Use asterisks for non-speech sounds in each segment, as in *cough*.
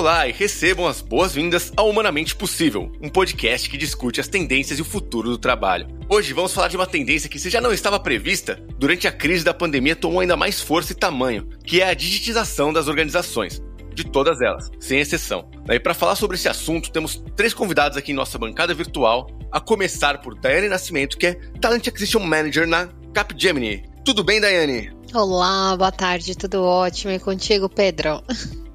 Olá e recebam as boas-vindas ao Humanamente Possível, um podcast que discute as tendências e o futuro do trabalho. Hoje vamos falar de uma tendência que, se já não estava prevista, durante a crise da pandemia tomou ainda mais força e tamanho, que é a digitização das organizações. De todas elas, sem exceção. E para falar sobre esse assunto, temos três convidados aqui em nossa bancada virtual, a começar por Daiane Nascimento, que é Talent Acquisition Manager na Capgemini. Tudo bem, Daiane? Olá, boa tarde, tudo ótimo. E contigo, Pedro?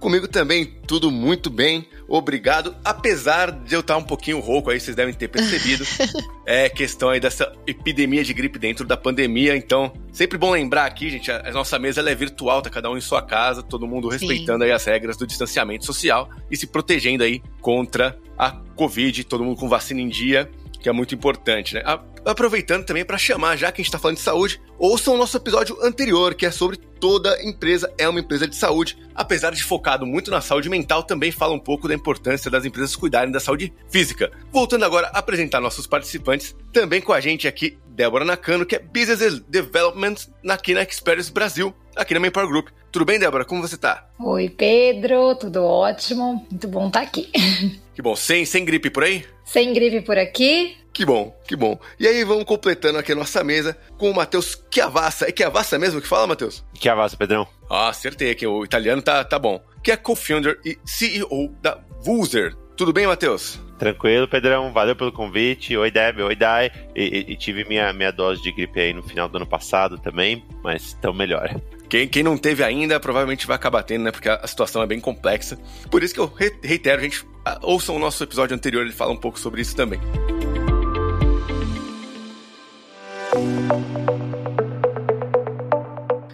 Comigo também, tudo muito bem, obrigado. Apesar de eu estar um pouquinho rouco aí, vocês devem ter percebido. *laughs* é questão aí dessa epidemia de gripe dentro da pandemia. Então, sempre bom lembrar aqui, gente, a, nossa mesa é virtual, tá cada um em sua casa, todo mundo respeitando Sim. aí as regras do distanciamento social e se protegendo aí contra a Covid, todo mundo com vacina em dia que é muito importante, né? Aproveitando também para chamar, já que a gente está falando de saúde, ouçam o nosso episódio anterior, que é sobre toda empresa é uma empresa de saúde. Apesar de focado muito na saúde mental, também fala um pouco da importância das empresas cuidarem da saúde física. Voltando agora a apresentar nossos participantes, também com a gente aqui, Débora Nakano, que é Business Development na Kina Experience Brasil, aqui na Manpower Group. Tudo bem, Débora? Como você tá? Oi, Pedro, tudo ótimo. Muito bom estar tá aqui. *laughs* Que bom. Sem, sem gripe por aí? Sem gripe por aqui. Que bom, que bom. E aí vamos completando aqui a nossa mesa com o Matheus Chiavassa. É Chiavassa mesmo que fala, Matheus? Chiavassa, Pedrão. Ah, acertei que o italiano tá, tá bom. Que é co-founder e CEO da Vulzer. Tudo bem, Matheus? Tranquilo, Pedrão. Valeu pelo convite. Oi, Deb. Oi, Dai. E, e, tive minha, minha dose de gripe aí no final do ano passado também, mas tão melhor. Quem, quem não teve ainda, provavelmente vai acabar tendo, né? Porque a, a situação é bem complexa. Por isso que eu reitero, gente, ouçam o nosso episódio anterior, ele fala um pouco sobre isso também.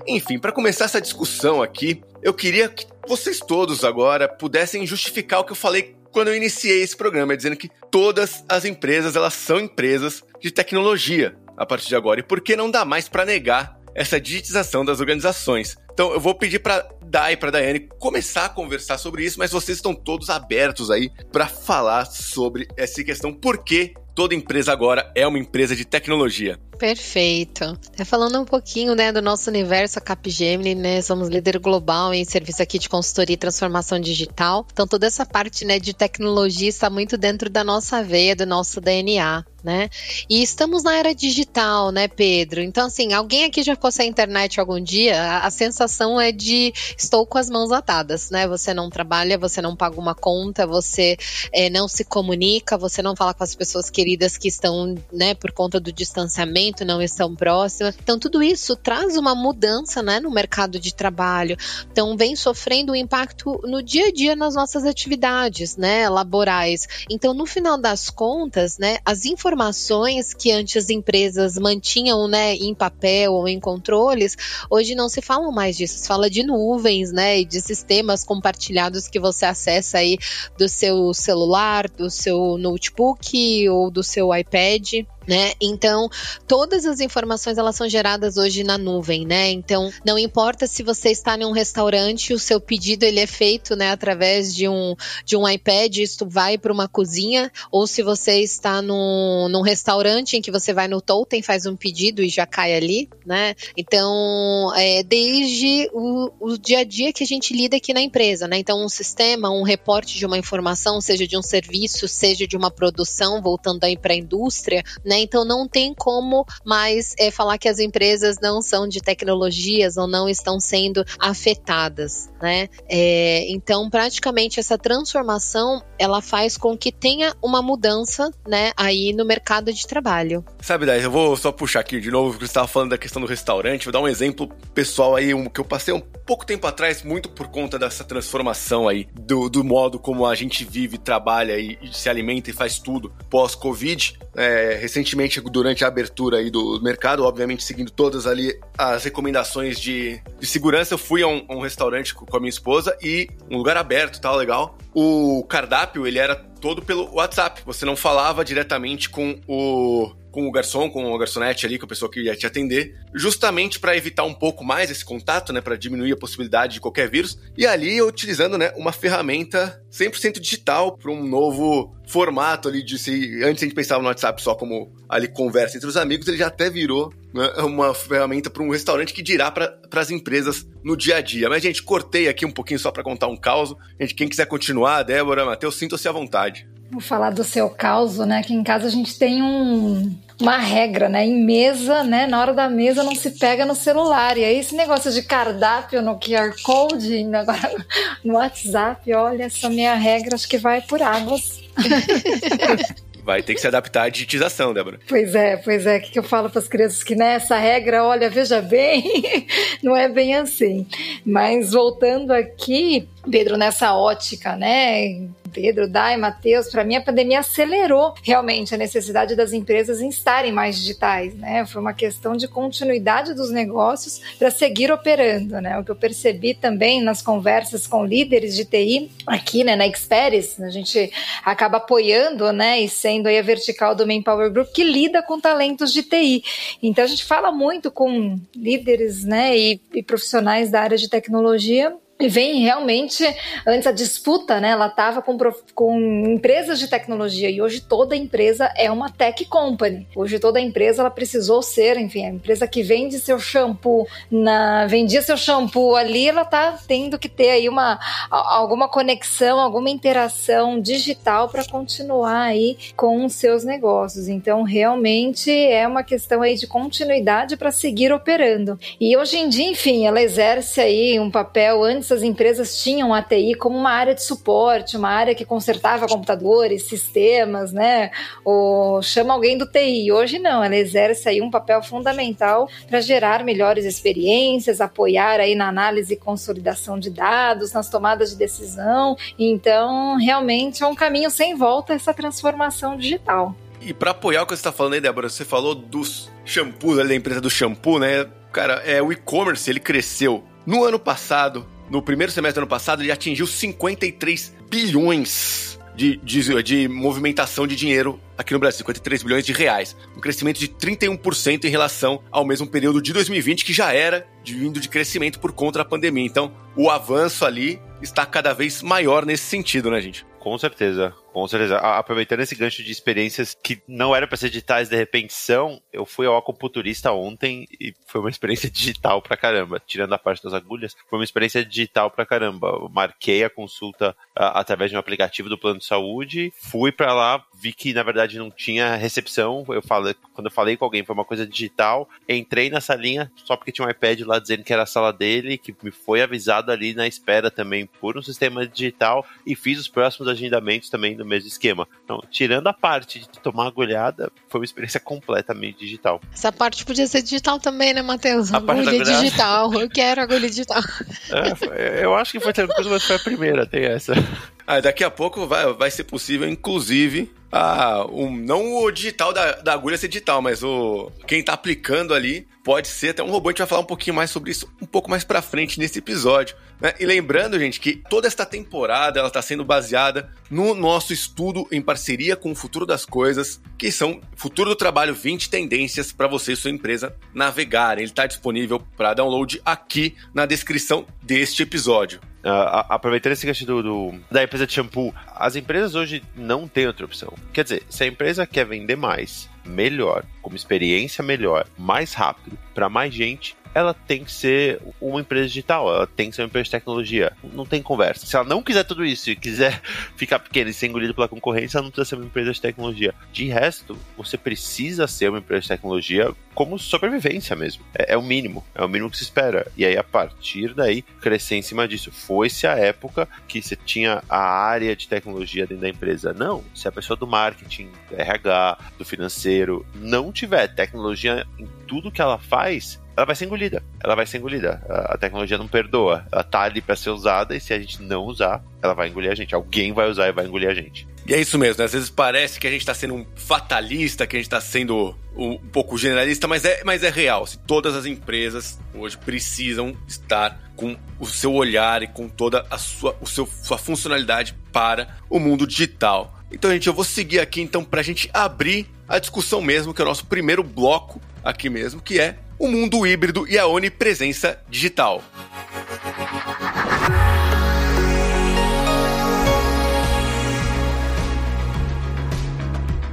Enfim, para começar essa discussão aqui, eu queria que vocês todos agora pudessem justificar o que eu falei quando eu iniciei esse programa, dizendo que todas as empresas elas são empresas de tecnologia a partir de agora. E por que não dá mais para negar essa digitização das organizações? Então eu vou pedir para Dai, para Daiane começar a conversar sobre isso, mas vocês estão todos abertos aí para falar sobre essa questão. Por que toda empresa agora é uma empresa de tecnologia? Perfeito. É, falando um pouquinho né, do nosso universo, a Capgemini, né? Somos líder global em serviço aqui de consultoria e transformação digital. Então, toda essa parte né, de tecnologia está muito dentro da nossa veia, do nosso DNA né? E estamos na era digital, né, Pedro? Então, assim, alguém aqui já fosse à internet algum dia, a, a, sensação é de estou com as mãos atadas, né? Você não trabalha, você não paga uma conta, você é, não se comunica, você não fala com as pessoas queridas que estão, né, por conta do distanciamento, não estão próximas. Então, tudo isso traz uma mudança, né, no mercado de trabalho. Então, vem sofrendo um impacto no dia a dia nas nossas atividades, né, laborais. Então, no final das contas, né, as informações que antes as empresas mantinham, né, em papel ou em controles, hoje não se fala mais disso, se fala de nuvens, né, e de sistemas compartilhados que você acessa aí do seu celular, do seu notebook ou do seu iPad né? Então, todas as informações elas são geradas hoje na nuvem, né? Então, não importa se você está em um restaurante, o seu pedido ele é feito, né, através de um de um iPad, isso vai para uma cozinha, ou se você está num, num restaurante em que você vai no totem, faz um pedido e já cai ali, né? Então, é, desde o, o dia a dia que a gente lida aqui na empresa, né? Então, um sistema, um reporte de uma informação, seja de um serviço, seja de uma produção, voltando aí para a indústria, né? Então não tem como mais é, falar que as empresas não são de tecnologias ou não estão sendo afetadas, né? É, então praticamente essa transformação ela faz com que tenha uma mudança, né, aí no mercado de trabalho. Sabe, daí eu vou só puxar aqui de novo, porque você estava falando da questão do restaurante, vou dar um exemplo pessoal aí, um, que eu passei um pouco tempo atrás, muito por conta dessa transformação aí, do, do modo como a gente vive, trabalha e, e se alimenta e faz tudo pós-Covid. É, recentemente, durante a abertura aí do mercado, obviamente seguindo todas ali as recomendações de, de segurança, eu fui a um, a um restaurante com a minha esposa e um lugar aberto, tal, legal. O cardápio, ele era todo pelo WhatsApp. Você não falava diretamente com o com o garçom, com o garçonete ali, com a pessoa que ia te atender, justamente para evitar um pouco mais esse contato, né, para diminuir a possibilidade de qualquer vírus. E ali utilizando, né, uma ferramenta 100% digital para um novo formato ali de se antes a gente pensava no WhatsApp só como ali conversa entre os amigos, ele já até virou uma ferramenta para um restaurante que dirá para as empresas no dia a dia. Mas, gente, cortei aqui um pouquinho só para contar um caos. Gente, quem quiser continuar, Débora, Matheus, sinta-se à vontade. Vou falar do seu caos, né? Aqui em casa a gente tem um, uma regra, né? Em mesa, né? Na hora da mesa não se pega no celular. E aí esse negócio de cardápio no QR Code, *laughs* agora no WhatsApp, olha, essa minha regra acho que vai por águas. *laughs* Vai ter que se adaptar à digitização, Débora. Pois é, pois é. O que eu falo para as crianças? Que nessa regra, olha, veja bem, *laughs* não é bem assim. Mas voltando aqui, Pedro, nessa ótica, né? Pedro, Dai, Matheus, para mim a pandemia acelerou realmente a necessidade das empresas em estarem mais digitais, né? Foi uma questão de continuidade dos negócios para seguir operando, né? O que eu percebi também nas conversas com líderes de TI aqui, né, na Experis, a gente acaba apoiando, né, e sendo aí a vertical do Manpower Group que lida com talentos de TI. Então a gente fala muito com líderes, né, e, e profissionais da área de tecnologia vem realmente, antes a disputa, né? Ela estava com, com empresas de tecnologia e hoje toda empresa é uma tech company. Hoje toda empresa ela precisou ser, enfim, a empresa que vende seu shampoo, na, vendia seu shampoo ali, ela está tendo que ter aí uma, alguma conexão, alguma interação digital para continuar aí com os seus negócios. Então, realmente é uma questão aí de continuidade para seguir operando. E hoje em dia, enfim, ela exerce aí um papel antes essas empresas tinham a TI como uma área de suporte, uma área que consertava computadores, sistemas, né? Ou chama alguém do TI. Hoje não, ela exerce aí um papel fundamental para gerar melhores experiências, apoiar aí na análise e consolidação de dados, nas tomadas de decisão. Então, realmente é um caminho sem volta essa transformação digital. E para apoiar o que você está falando aí, Débora, você falou dos shampoos, da empresa do shampoo, né? Cara, é, o e-commerce ele cresceu no ano passado no primeiro semestre do ano passado, ele atingiu 53 bilhões de, de, de, movimentação de dinheiro aqui no Brasil, 53 bilhões de reais. Um crescimento de 31% em relação ao mesmo período de 2020, que já era de vindo de crescimento por conta da pandemia. Então, o avanço ali está cada vez maior nesse sentido, né, gente? Com certeza. Com certeza. Aproveitando esse gancho de experiências que não eram para ser digitais, de repente são, eu fui ao acupunturista ontem e foi uma experiência *laughs* digital pra caramba. Tirando a parte das agulhas, foi uma experiência digital pra caramba. Eu marquei a consulta uh, através de um aplicativo do plano de saúde, fui para lá, vi que na verdade não tinha recepção. Eu falei, quando eu falei com alguém, foi uma coisa digital. Entrei na salinha só porque tinha um iPad lá dizendo que era a sala dele, que me foi avisado ali na espera também por um sistema digital e fiz os próximos agendamentos também no mesmo esquema. Então, tirando a parte de tomar agulhada, foi uma experiência completamente digital. Essa parte podia ser digital também, né, Matheus? Agulha digital. Eu quero agulha digital. É, eu acho que foi tranquilo, mas foi a primeira, tem essa. Ah, daqui a pouco vai, vai ser possível, inclusive, a, um, não o digital da, da agulha ser digital, mas o quem tá aplicando ali pode ser até um robô. A gente vai falar um pouquinho mais sobre isso um pouco mais pra frente nesse episódio. Né? E lembrando, gente, que toda esta temporada ela está sendo baseada no nosso estudo em parceria com o Futuro das Coisas, que são Futuro do Trabalho 20 tendências para você e sua empresa navegarem. Ele está disponível para download aqui na descrição deste episódio. Uh, aproveitando esse gancho do, do, da empresa de shampoo, as empresas hoje não têm outra opção. Quer dizer, se a empresa quer vender mais, melhor, com uma experiência melhor, mais rápido, para mais gente, ela tem que ser uma empresa digital, ela tem que ser uma empresa de tecnologia. Não tem conversa. Se ela não quiser tudo isso e quiser *laughs* ficar pequena e ser engolida pela concorrência, ela não precisa ser uma empresa de tecnologia. De resto, você precisa ser uma empresa de tecnologia como sobrevivência mesmo. É, é o mínimo, é o mínimo que se espera. E aí, a partir daí, crescer em cima disso. Foi-se a época que você tinha a área de tecnologia dentro da empresa. Não, se a pessoa do marketing, do RH, do financeiro, não tiver tecnologia em tudo que ela faz, ela vai ser engolida. Ela vai ser engolida. A, tecnologia não perdoa. Ela tá ali para ser usada e se a gente não usar, ela vai engolir a gente. Alguém vai usar e vai engolir a gente. E é isso mesmo, né? às vezes parece que a gente tá sendo um fatalista, que a gente tá sendo um pouco generalista, mas é, mas é real. Se todas as empresas hoje precisam estar com o seu olhar e com toda a sua, o seu, sua funcionalidade para o mundo digital. Então, gente, eu vou seguir aqui então para a gente abrir a discussão mesmo, que é o nosso primeiro bloco aqui mesmo, que é o mundo híbrido e a onipresença digital.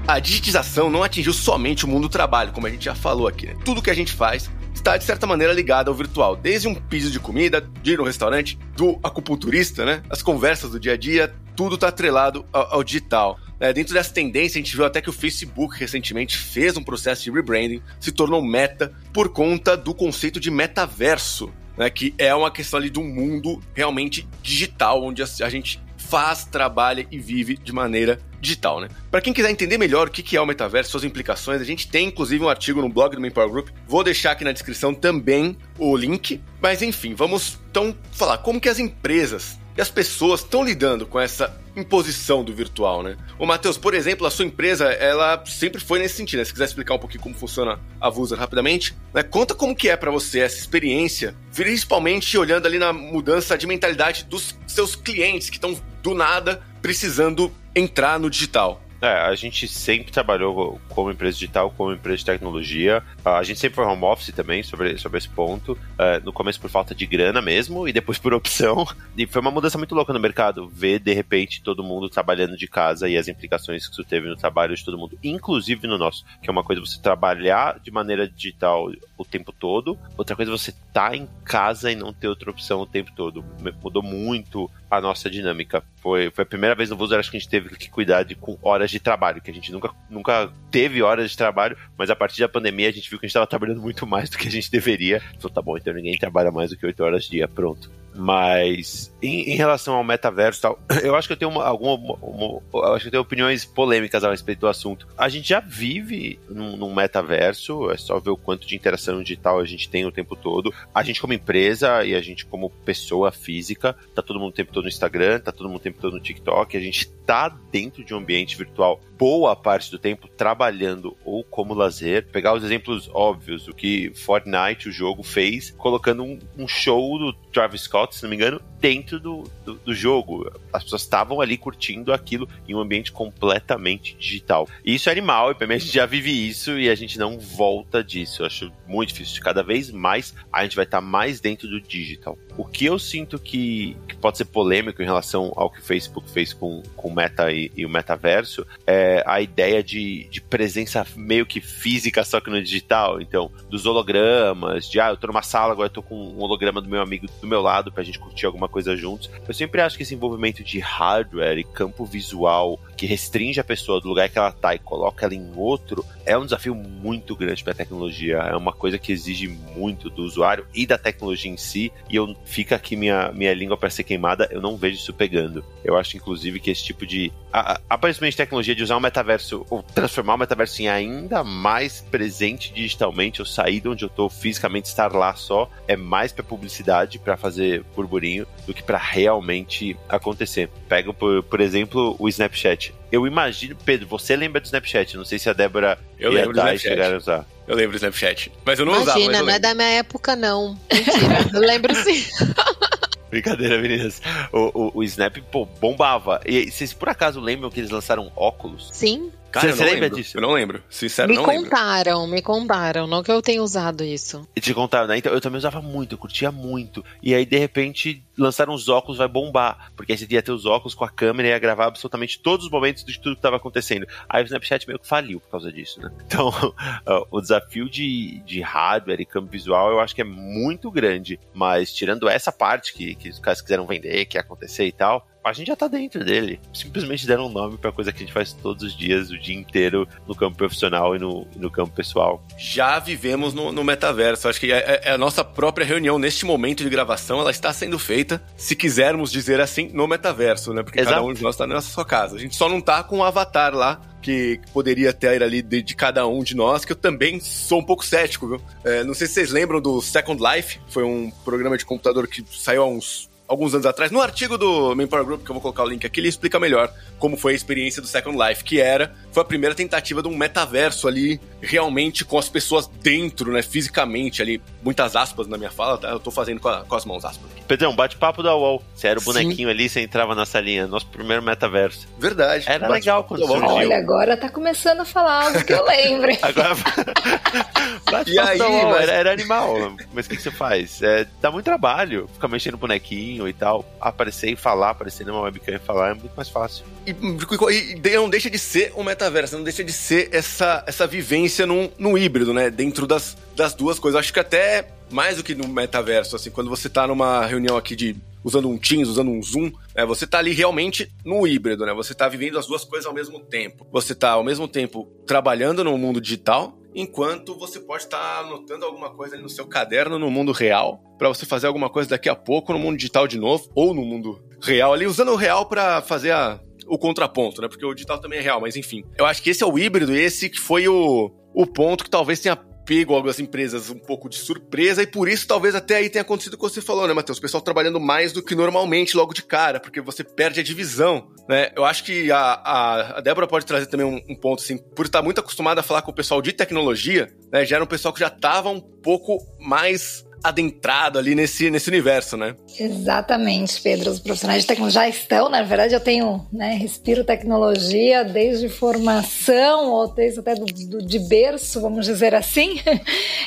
a digitização não atingiu somente o mundo do trabalho, como a gente já falou aqui. Né? Tudo que a gente faz está de certa maneira ligado ao virtual, desde um pedido de comida, de ir no restaurante, do acupunturista, né? As conversas do dia a dia, tudo está atrelado ao, ao digital. É, dentro dessa tendência, a gente viu até que o Facebook recentemente fez um processo de rebranding, se tornou meta por conta do conceito de metaverso, né, que é uma questão ali um mundo realmente digital, onde a gente faz, trabalha e vive de maneira digital, né? Para quem quiser entender melhor o que é o metaverso, suas implicações, a gente tem inclusive um artigo no blog do Manpower Group. Vou deixar aqui na descrição também o link. Mas enfim, vamos então falar como que as empresas e as pessoas estão lidando com essa imposição do virtual, né? O Matheus, por exemplo, a sua empresa, ela sempre foi nesse sentido, né? Se quiser explicar um pouquinho como funciona a Vuser rapidamente, né? Conta como que é para você essa experiência, principalmente olhando ali na mudança de mentalidade dos seus clientes que estão do nada precisando entrar no digital. É, a gente sempre trabalhou como empresa digital, como empresa de tecnologia. A gente sempre foi home office também sobre, sobre esse ponto. É, no começo por falta de grana mesmo, e depois por *laughs* opção. E foi uma mudança muito louca no mercado. Ver, de repente, todo mundo trabalhando de casa e as implicações que isso teve no trabalho de todo mundo, inclusive no nosso. Que é uma coisa você trabalhar de maneira digital o tempo todo. Outra coisa você tá em casa e não ter outra opção o tempo todo. Mudou muito a nossa dinâmica. Foi, foi a primeira vez no Vuser acho que a gente teve que cuidar de com horas de trabalho, que a gente nunca, nunca teve horas de trabalho, mas a partir da pandemia a gente viu que a gente estava trabalhando muito mais do que a gente deveria. Então tá bom, então ninguém trabalha mais do que 8 horas dia, pronto. Mas em, em, relação ao metaverso e tal, *clears throat* eu acho que eu tenho uma, alguma. Uma, eu acho que eu tenho opiniões polêmicas a respeito do assunto. A gente já vive num, num, metaverso, é só ver o quanto de interação digital a gente tem o tempo todo. A gente, como empresa e a gente, como pessoa física, tá todo mundo o tempo todo no Instagram, tá todo mundo o tempo todo no TikTok, a gente tá dentro de um ambiente virtual boa parte do tempo trabalhando ou como lazer. Pegar os exemplos óbvios, o que Fortnite, o jogo, fez, colocando um, um show do Travis Scott, se não me engano, dentro do, do, do jogo. As pessoas estavam ali curtindo aquilo em um ambiente completamente digital. E isso é animal, e pra mim a gente já vive isso e a gente não volta disso. Eu acho muito difícil. Cada vez mais a gente vai estar mais dentro do digital. O que eu sinto que, que pode ser polêmico em relação ao que o Facebook fez com, com o Meta e, e o metaverso é a ideia de, de presença meio que física, só que no digital. Então, dos hologramas, de ah, eu tô numa sala, agora eu tô com um holograma do meu amigo do meu lado pra gente curtir alguma coisa juntos. Eu sempre acho que esse envolvimento de hardware e campo visual que restringe a pessoa do lugar que ela tá e coloca ela em outro é um desafio muito grande para a tecnologia. É uma coisa que exige muito do usuário e da tecnologia em si. E eu fica aqui minha, minha língua para ser queimada, eu não vejo isso pegando. Eu acho, inclusive, que esse tipo de. A, aparentemente, tecnologia de usar o metaverso, ou transformar o metaverso em ainda mais presente digitalmente, ou sair de onde eu tô fisicamente, estar lá só, é mais para publicidade, para fazer burburinho, do que para realmente acontecer. Pega, por, por exemplo, o Snapchat. Eu imagino, Pedro, você lembra do Snapchat? Não sei se a Débora eu lembro do Snapchat. chegaram a usar. Eu lembro do Snapchat. Mas eu não Imagina, usava. Imagina, não é da minha época, não. Mentira. *laughs* eu lembro sim. Brincadeira, meninas. O, o, o Snap, pô, bombava. E vocês por acaso lembram que eles lançaram óculos? Sim. Cara, você lembra disso? Eu não lembro. Sincero, me não contaram, lembro. me contaram. Não que eu tenha usado isso. E te contaram, né? Então, eu também usava muito, eu curtia muito. E aí, de repente, lançaram os óculos, vai bombar. Porque aí você ia ter os óculos com a câmera e ia gravar absolutamente todos os momentos de tudo que estava acontecendo. Aí o Snapchat meio que faliu por causa disso, né? Então, *laughs* o desafio de, de hardware e campo visual eu acho que é muito grande. Mas tirando essa parte que, que os caras quiseram vender, que ia acontecer e tal, a gente já tá dentro dele. Simplesmente deram um nome pra coisa que a gente faz todos os dias, o dia inteiro, no campo profissional e no, no campo pessoal. Já vivemos no, no metaverso. Acho que é, é, a nossa própria reunião neste momento de gravação, ela está sendo feita, se quisermos dizer assim, no metaverso, né? Porque Exato. cada um de nós tá na sua casa. A gente só não tá com um avatar lá que, poderia ter ali de, de, cada um de nós, que eu também sou um pouco cético, viu? É, não sei se vocês lembram do Second Life, foi um programa de computador que saiu há uns alguns anos atrás, no artigo do Manpower Group, que eu vou colocar o link aqui, ele explica melhor como foi a experiência do Second Life, que era, foi a primeira tentativa de um metaverso ali, realmente com as pessoas dentro, né, fisicamente ali, muitas aspas na minha fala, tá? Eu tô fazendo com, a, com as mãos aspas aqui. Pedrão, bate-papo da UOL. Você era o bonequinho Sim. ali, você entrava na salinha, nosso primeiro metaverso. Verdade. Era legal quando surgiu. Olha, agora tá começando a falar algo que eu lembre. *laughs* agora... *laughs* e aí, mas... era, era, animal. Mas o que, que, você faz? É, dá muito trabalho, ficar mexendo bonequinho e tal, aparecer e falar, aparecer numa webcam e falar é muito mais fácil. E, e, não deixa de ser um metaverso, não deixa de ser essa, essa vivência num, num híbrido, né? Dentro das, das duas coisas. Acho que até mais do que no metaverso, assim, quando você tá numa reunião aqui de usando um Teams, usando um Zoom, né, você tá ali realmente no híbrido, né? Você tá vivendo as duas coisas ao mesmo tempo. Você tá ao mesmo tempo trabalhando no mundo digital, enquanto você pode estar anotando alguma coisa ali no seu caderno no mundo real, para você fazer alguma coisa daqui a pouco no mundo digital de novo, ou no mundo real ali, usando o real para fazer a, o contraponto, né? Porque o digital também é real, mas enfim. Eu acho que esse é o híbrido, esse que foi o, o ponto que talvez tenha pego algumas empresas um pouco de surpresa e por isso talvez até aí tenha acontecido o que você falou, né, Matheus? O pessoal trabalhando mais do que normalmente logo de cara, porque você perde a divisão, né? Eu acho que a, a, a Débora pode trazer também um, um, ponto, assim, por estar muito acostumada a falar com o pessoal de tecnologia, né? Já era um pessoal que já estava um pouco mais adentrado ali nesse, nesse universo, né? Exatamente, Pedro. Os profissionais de tecnologia já estão, na verdade, eu tenho, né, respiro tecnologia desde formação, ou desde até do, do de berço, vamos dizer assim. *laughs*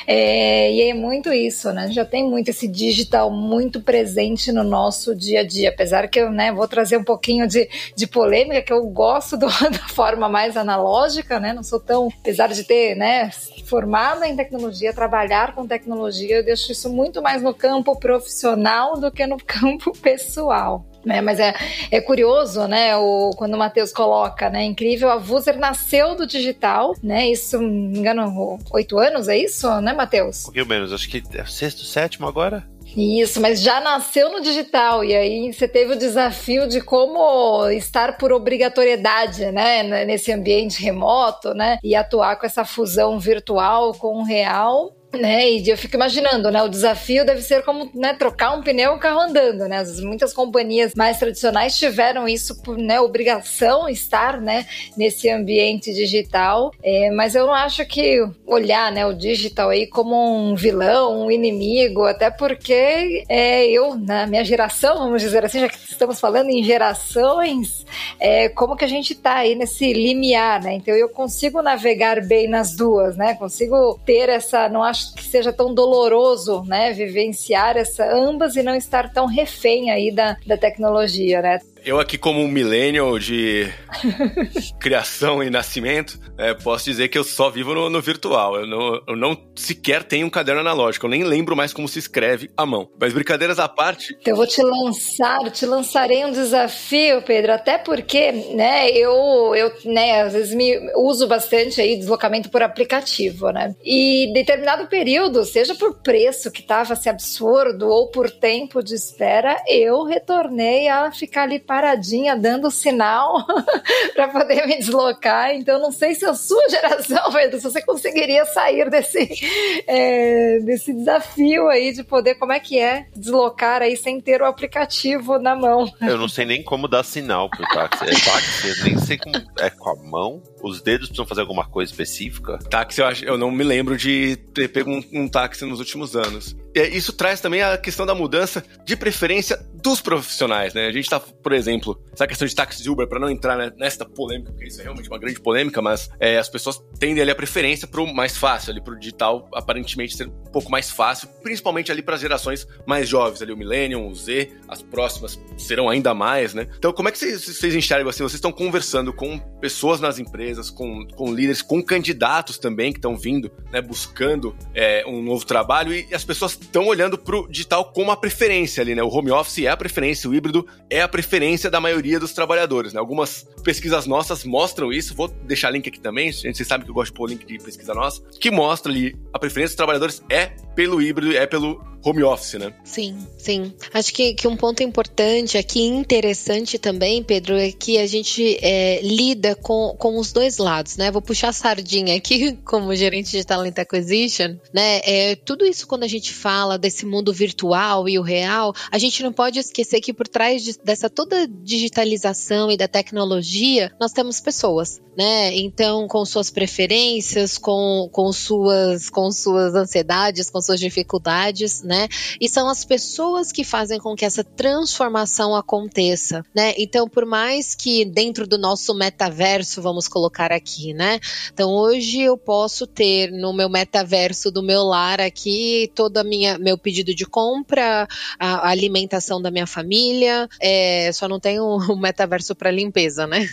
É, e é muito isso, né? A gente já tem muito esse digital muito presente no nosso dia a dia, apesar que eu, né, vou trazer um pouquinho de, de polêmica, que eu gosto do, *laughs* da forma mais analógica, né? Não sou tão, apesar de ter, né, formada em tecnologia, trabalhar com tecnologia, eu deixo isso muito mais no campo profissional do que no *laughs* campo pessoal. Né, mas é, é curioso, né? O, quando o Matheus coloca, né? Incrível, a Vuser nasceu do digital, né? Isso, não me engano, oito anos, é isso, né, Matheus? Um pouquinho menos, acho que é sexto, sétimo agora. Isso, mas já nasceu no digital e aí você teve o desafio de como estar por obrigatoriedade, né, nesse ambiente remoto, né, e atuar com essa fusão virtual com o real né? E eu fico imaginando, né? O desafio deve ser como né, trocar um pneu e um carro andando, né? Muitas companhias mais tradicionais tiveram isso por né, obrigação estar, né? Nesse ambiente digital, é, mas eu não acho que olhar, né? O digital aí como um vilão, um inimigo, até porque é, eu na minha geração, vamos dizer assim, já que estamos falando em gerações, é, como que a gente tá aí nesse limiar, né? Então eu consigo navegar bem nas duas, né? Consigo ter essa, não acho acho que seja tão doloroso, né, vivenciar essa ambas e não estar tão refém aí da, da tecnologia, né? Eu aqui como um millennial de *laughs* criação e nascimento, é, posso dizer que eu só vivo no, no virtual. Eu não, eu não, sequer tenho um caderno analógico. Eu nem lembro mais como se escreve à mão. Mas brincadeiras à parte. Então, eu vou te lançar, te lançarei um desafio, Pedro. Até porque, né, eu, eu, né, às vezes me uso bastante aí deslocamento por aplicativo, né? E determinado período, seja por preço que estava assim absurdo ou por tempo de espera, eu retornei a ficar ali paradinha dando sinal *laughs* para poder me deslocar. Então, não sei se a sua geração, *laughs* Pedro, se você conseguiria sair desse, é, desse desafio aí de poder, como é que é deslocar aí sem ter o aplicativo na mão. Eu não sei nem como dar sinal pro táxi. É táxi, eu nem sei como. É com a mão? Os dedos precisam fazer alguma coisa específica? Táxi, eu, acho, eu não me lembro de ter pego um, um táxi nos últimos anos. E isso traz também a questão da mudança de preferência dos profissionais, né? A gente tá, por exemplo, essa questão de táxi de Uber, para não entrar né, nesta polêmica, porque isso é realmente uma grande polêmica, mas é, as pessoas tendem ali a preferência pro mais fácil, ali pro digital aparentemente ser um pouco mais fácil, principalmente ali para as gerações mais jovens, ali o Millennium, o Z, as próximas serão ainda mais, né? Então, como é que vocês, vocês enxergam assim? Vocês estão conversando com pessoas nas empresas, com, com líderes, com candidatos também que estão vindo, né, buscando é, um novo trabalho e as pessoas estão olhando pro digital como a preferência ali, né? O home office é a preferência, o híbrido é a preferência da maioria dos trabalhadores, né? Algumas pesquisas nossas mostram isso, vou deixar link aqui também, gente, vocês sabem que eu gosto de pôr link de pesquisa nossa, que mostra ali a preferência dos trabalhadores é pelo híbrido, é pelo home office, né? Sim, sim. Acho que, que um ponto importante aqui, interessante também, Pedro, é que a gente é, lida com, com os dois lados, né? Vou puxar a sardinha aqui *laughs* como gerente de Talent Acquisition, né? É, tudo isso quando a gente fala desse mundo virtual e o real, a gente não pode esquecer que por trás de, dessa toda digitalização e da tecnologia, nós temos pessoas, né? Então, com suas preferências, com, com, suas, com suas ansiedades, com suas dificuldades, né? E são as pessoas que fazem com que essa transformação aconteça, né? Então, por mais que dentro do nosso metaverso, vamos colocar aqui, né? Então, hoje eu posso ter no meu metaverso do meu lar aqui todo a minha meu pedido de compra, a, a alimentação da minha família, é, só não tenho *laughs* o metaverso para limpeza, né?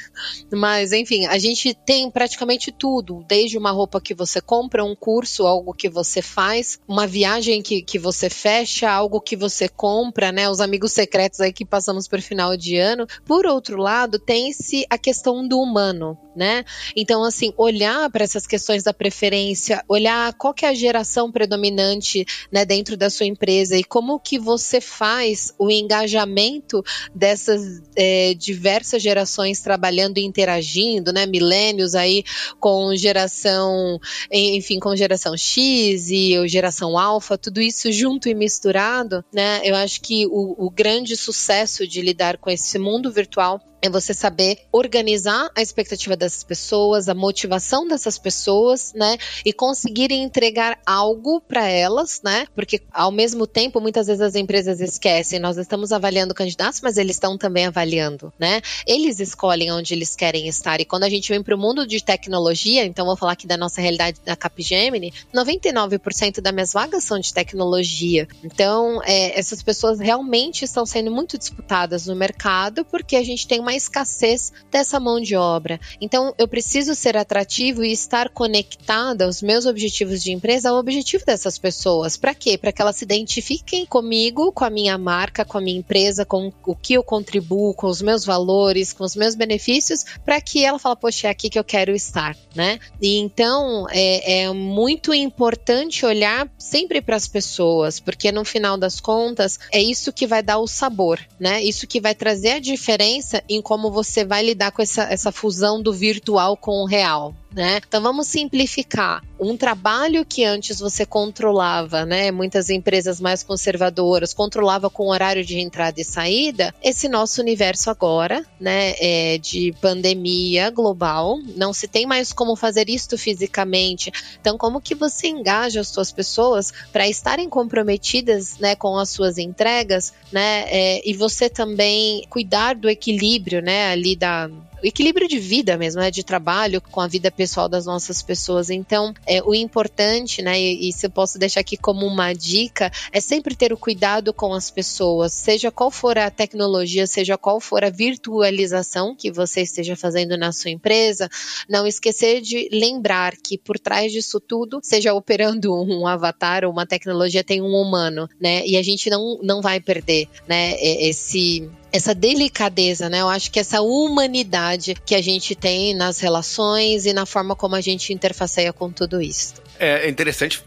Mas enfim, a gente tem praticamente tudo, desde uma roupa que você compra, um curso, algo que você faz, uma viagem que, que você fecha, algo que você compra, né? Os amigos secretos aí que passamos por final de ano. Por outro lado, tem-se a questão do humano, né? Então, assim, olhar para essas questões da preferência, olhar qual que é a geração predominante, né, dentro da sua empresa e como que você faz o engajamento dessas é, diversas gerações trabalhando e interagindo, né? Milênios aí com geração, enfim, com geração X e geração alfa, tudo isso junto e misturado, né? Eu acho que o, o grande sucesso de lidar com esse mundo virtual é você saber organizar a expectativa dessas pessoas, a motivação dessas pessoas, né? E conseguir entregar algo para elas, né? Porque ao mesmo tempo, muitas vezes as empresas esquecem, nós estamos avaliando candidatos, mas eles estão também avaliando, né? Eles escolhem onde eles querem estar. E quando a gente vem para o mundo de tecnologia, então vou falar aqui da nossa realidade da Capgemini, 99% das minhas vagas são de tecnologia. Então, é, essas pessoas realmente estão sendo muito disputadas no mercado porque a gente tem uma uma escassez dessa mão de obra. Então, eu preciso ser atrativo e estar conectada aos meus objetivos de empresa ao objetivo dessas pessoas. Para quê? Para que elas se identifiquem comigo, com a minha marca, com a minha empresa, com o que eu contribuo, com os meus valores, com os meus benefícios, para que ela fale, poxa, é aqui que eu quero estar, né? E então é, é muito importante olhar sempre para as pessoas, porque no final das contas é isso que vai dar o sabor, né? Isso que vai trazer a diferença em em como você vai lidar com essa, essa fusão do virtual com o real né? Então vamos simplificar. Um trabalho que antes você controlava, né? Muitas empresas mais conservadoras controlava com horário de entrada e saída. Esse nosso universo agora, né? É de pandemia global, não se tem mais como fazer isto fisicamente. Então como que você engaja as suas pessoas para estarem comprometidas, né? Com as suas entregas, né? É, e você também cuidar do equilíbrio, né? Ali da o equilíbrio de vida mesmo, né, de trabalho com a vida pessoal das nossas pessoas. Então, é, o importante, né, e, e se eu posso deixar aqui como uma dica, é sempre ter o cuidado com as pessoas, seja qual for a tecnologia, seja qual for a virtualização que você esteja fazendo na sua empresa, não esquecer de lembrar que por trás disso tudo, seja operando *laughs* um avatar ou uma tecnologia, tem um humano, né, e a gente não, não vai perder, né, esse essa delicadeza, né? Eu acho que essa humanidade que a gente tem nas relações e na forma como a gente interfaceia com tudo isso. É interessante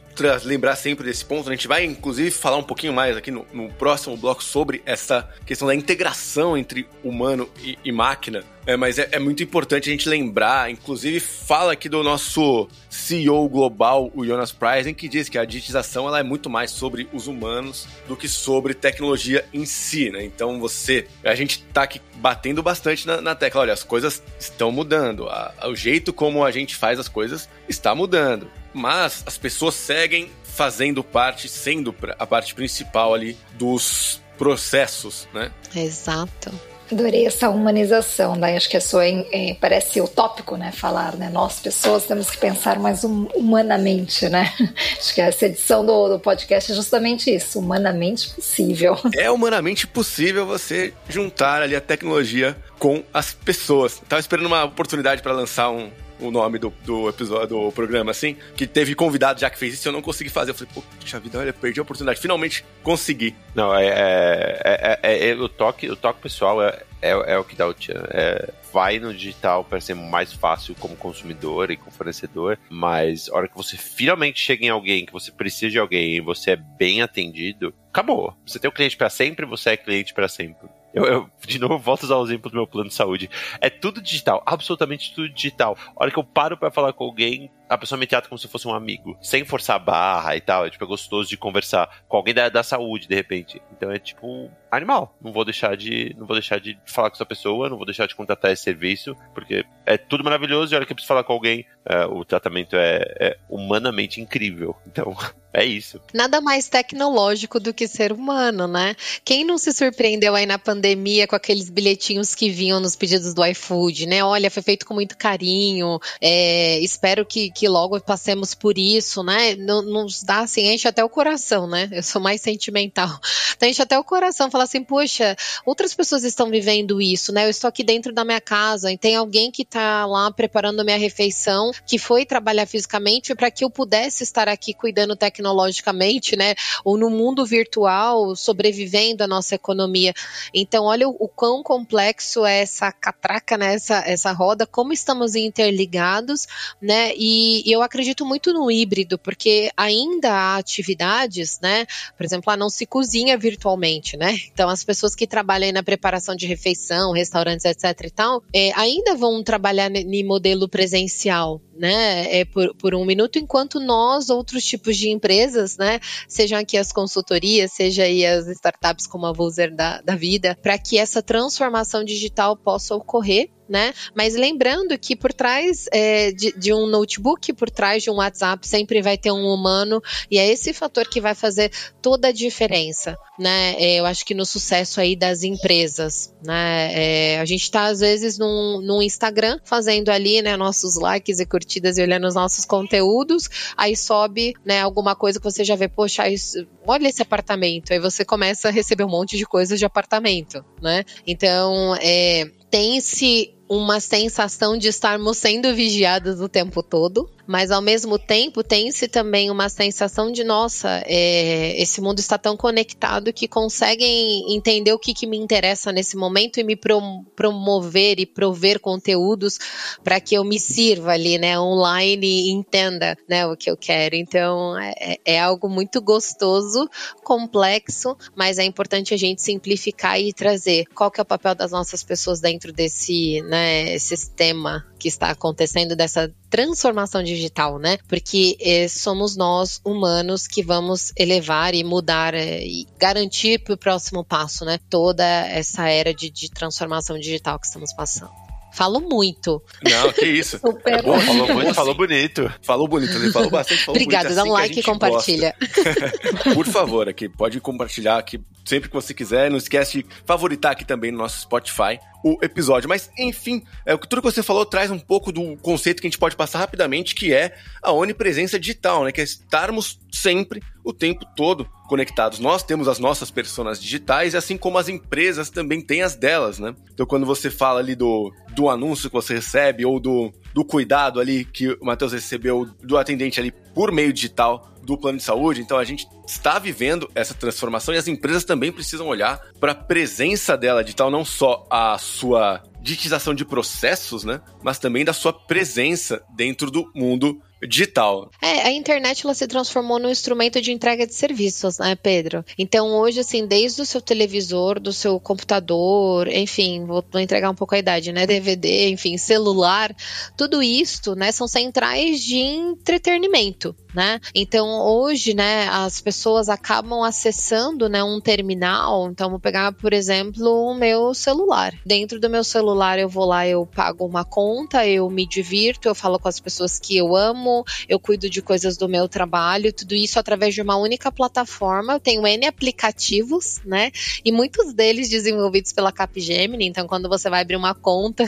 lembrar sempre desse ponto. A gente vai, inclusive, falar um pouquinho mais aqui no, no próximo bloco sobre essa questão da integração entre humano e, e máquina. É, mas é, é, muito importante a gente lembrar, inclusive fala aqui do nosso CEO global, o Jonas Pricing, que diz que a digitização ela é muito mais sobre os humanos do que sobre tecnologia em si, né? Então você, a gente tá aqui batendo bastante na, na tecla, olha, as coisas estão mudando, a, o jeito como a gente faz as coisas está mudando mas as pessoas seguem fazendo parte, sendo a parte principal ali dos processos, né? Exato. Adorei essa humanização, daí acho que a sua é, parece utópico, né? Falar, né? Nós pessoas temos que pensar mais hum, humanamente, né? *laughs* Acho que essa edição do, do podcast é justamente isso, humanamente possível. *laughs* É humanamente possível você juntar ali a tecnologia com as pessoas. Tava esperando uma oportunidade para lançar um, o nome do, do episódio, do programa, assim, que teve convidado já que fez isso, eu não consegui fazer. Eu falei, pô, puxa vida, olha, perdi a oportunidade. Finalmente consegui. Não, é, é, é, é o toque, o toque pessoal é, é, é o que dá o tchan. É, vai no digital para ser mais fácil como consumidor e como fornecedor, mas a hora que você finalmente chega em alguém, que você precisa de alguém e você é bem atendido, acabou. Você tem o cliente para sempre, você é cliente para sempre. Eu, eu, de novo, volto a usar o exemplo do meu plano de saúde. É tudo digital, absolutamente tudo digital. A hora que eu paro para falar com alguém, a pessoa me trata como se fosse um amigo, sem forçar a barra e tal. É, tipo, é gostoso de conversar com alguém da, da saúde, de repente. Então é tipo animal. Não vou deixar de, não vou deixar de falar com essa pessoa, não vou deixar de contratar esse serviço, porque é tudo maravilhoso e a hora que eu preciso falar com alguém, é, o tratamento é, é humanamente incrível. Então, *laughs* é isso. Nada mais tecnológico do que ser humano, né? Quem não se surpreendeu aí na pandemia com aqueles bilhetinhos que vinham nos pedidos do iFood, né? Olha, foi feito com muito carinho, é, espero que, que logo passemos por isso, né? Nos dá assim, enche até o coração, né? Eu sou mais sentimental. *laughs* Então enche até o coração, fala assim, poxa, outras pessoas estão vivendo isso, né? Eu estou aqui dentro da minha casa e tem alguém que está lá preparando minha refeição, que foi trabalhar fisicamente para que eu pudesse estar aqui cuidando tecnologicamente, né? Ou no mundo virtual, sobrevivendo a nossa economia. Então, olha o, o quão complexo é essa catraca, né? Essa, essa roda, como estamos interligados, né? E, e eu acredito muito no híbrido, porque ainda há atividades, né? Por exemplo, lá não se cozinha virtualmente, né? Então, as pessoas que trabalham na preparação de refeição, restaurantes, etc e tal, é, ainda vão trabalhar em modelo presencial, né? É por, por um minuto, enquanto nós, outros tipos de empresas, né? Sejam aqui as consultorias, seja aí as startups como a Vulzer da, da vida, para que essa transformação digital possa ocorrer né? Mas lembrando que por trás é, de, de, um notebook, por trás de um WhatsApp, sempre vai ter um humano, e é esse fator que vai fazer toda a diferença, né? É, eu acho que no sucesso aí das empresas, né? É, a gente está às vezes no, Instagram fazendo ali, né, nossos likes e curtidas e olhando os nossos conteúdos, aí sobe, né, alguma coisa que você já vê, poxa, isso, olha esse apartamento, aí você começa a receber um monte de coisas de apartamento, né? Então, é, tem-se uma sensação de estarmos sendo vigiados o tempo todo, mas ao mesmo tempo tem-se também uma sensação de nossa, é, esse mundo está tão conectado que conseguem entender o que, que me interessa nesse momento e me promover e prover conteúdos para que eu me sirva ali, né, online e entenda, né, o que eu quero. Então é, é algo muito gostoso, complexo, mas é importante a gente simplificar e trazer qual que é o papel das nossas pessoas dentro desse, né, sistema que está acontecendo dessa transformação digital, né? Porque é, somos nós, humanos, que vamos elevar e mudar é, e garantir para o próximo passo, né? Toda essa era de, de transformação digital que estamos passando. Falo muito. Não, que isso. *laughs* Super é bom, falou muito, falou bonito. Falou bonito, ele falou bastante. Falou Obrigada, bonito, dá um like e compartilha. *laughs* Por favor, aqui, pode compartilhar aqui sempre que você quiser. Não esquece de favoritar aqui também no nosso Spotify o episódio. Mas, enfim, é, tudo que você falou traz um pouco do conceito que a gente pode passar rapidamente, que é a onipresença digital, né? Que é estarmos sempre, o tempo todo, conectados. Nós temos as nossas personas digitais, assim como as empresas também têm as delas, né? Então, quando você fala ali do, do anúncio que você recebe ou do, do cuidado ali que o Matheus recebeu do atendente ali por meio digital, do plano de saúde. Então a gente está vivendo essa transformação e as empresas também precisam olhar para a presença dela digital, não só a sua digitização de processos, né, mas também da sua presença dentro do mundo digital. É, a internet ela se transformou num instrumento de entrega de serviços, né, Pedro? Então hoje, assim, desde o seu televisor, do seu computador, enfim, vou, entregar um pouco a idade, né, DVD, enfim, celular, tudo isto, né, são centrais de entretenimento, né? Então hoje, né, as pessoas acabam acessando, né, um terminal. Então vou pegar, por exemplo, o meu celular. Dentro do meu celular eu vou lá, eu pago uma conta, eu me divirto, eu falo com as pessoas que eu amo, eu cuido de coisas do meu trabalho, tudo isso através de uma única plataforma. Eu tenho N aplicativos, né? E muitos deles desenvolvidos pela Capgemini. Então, quando você vai abrir uma conta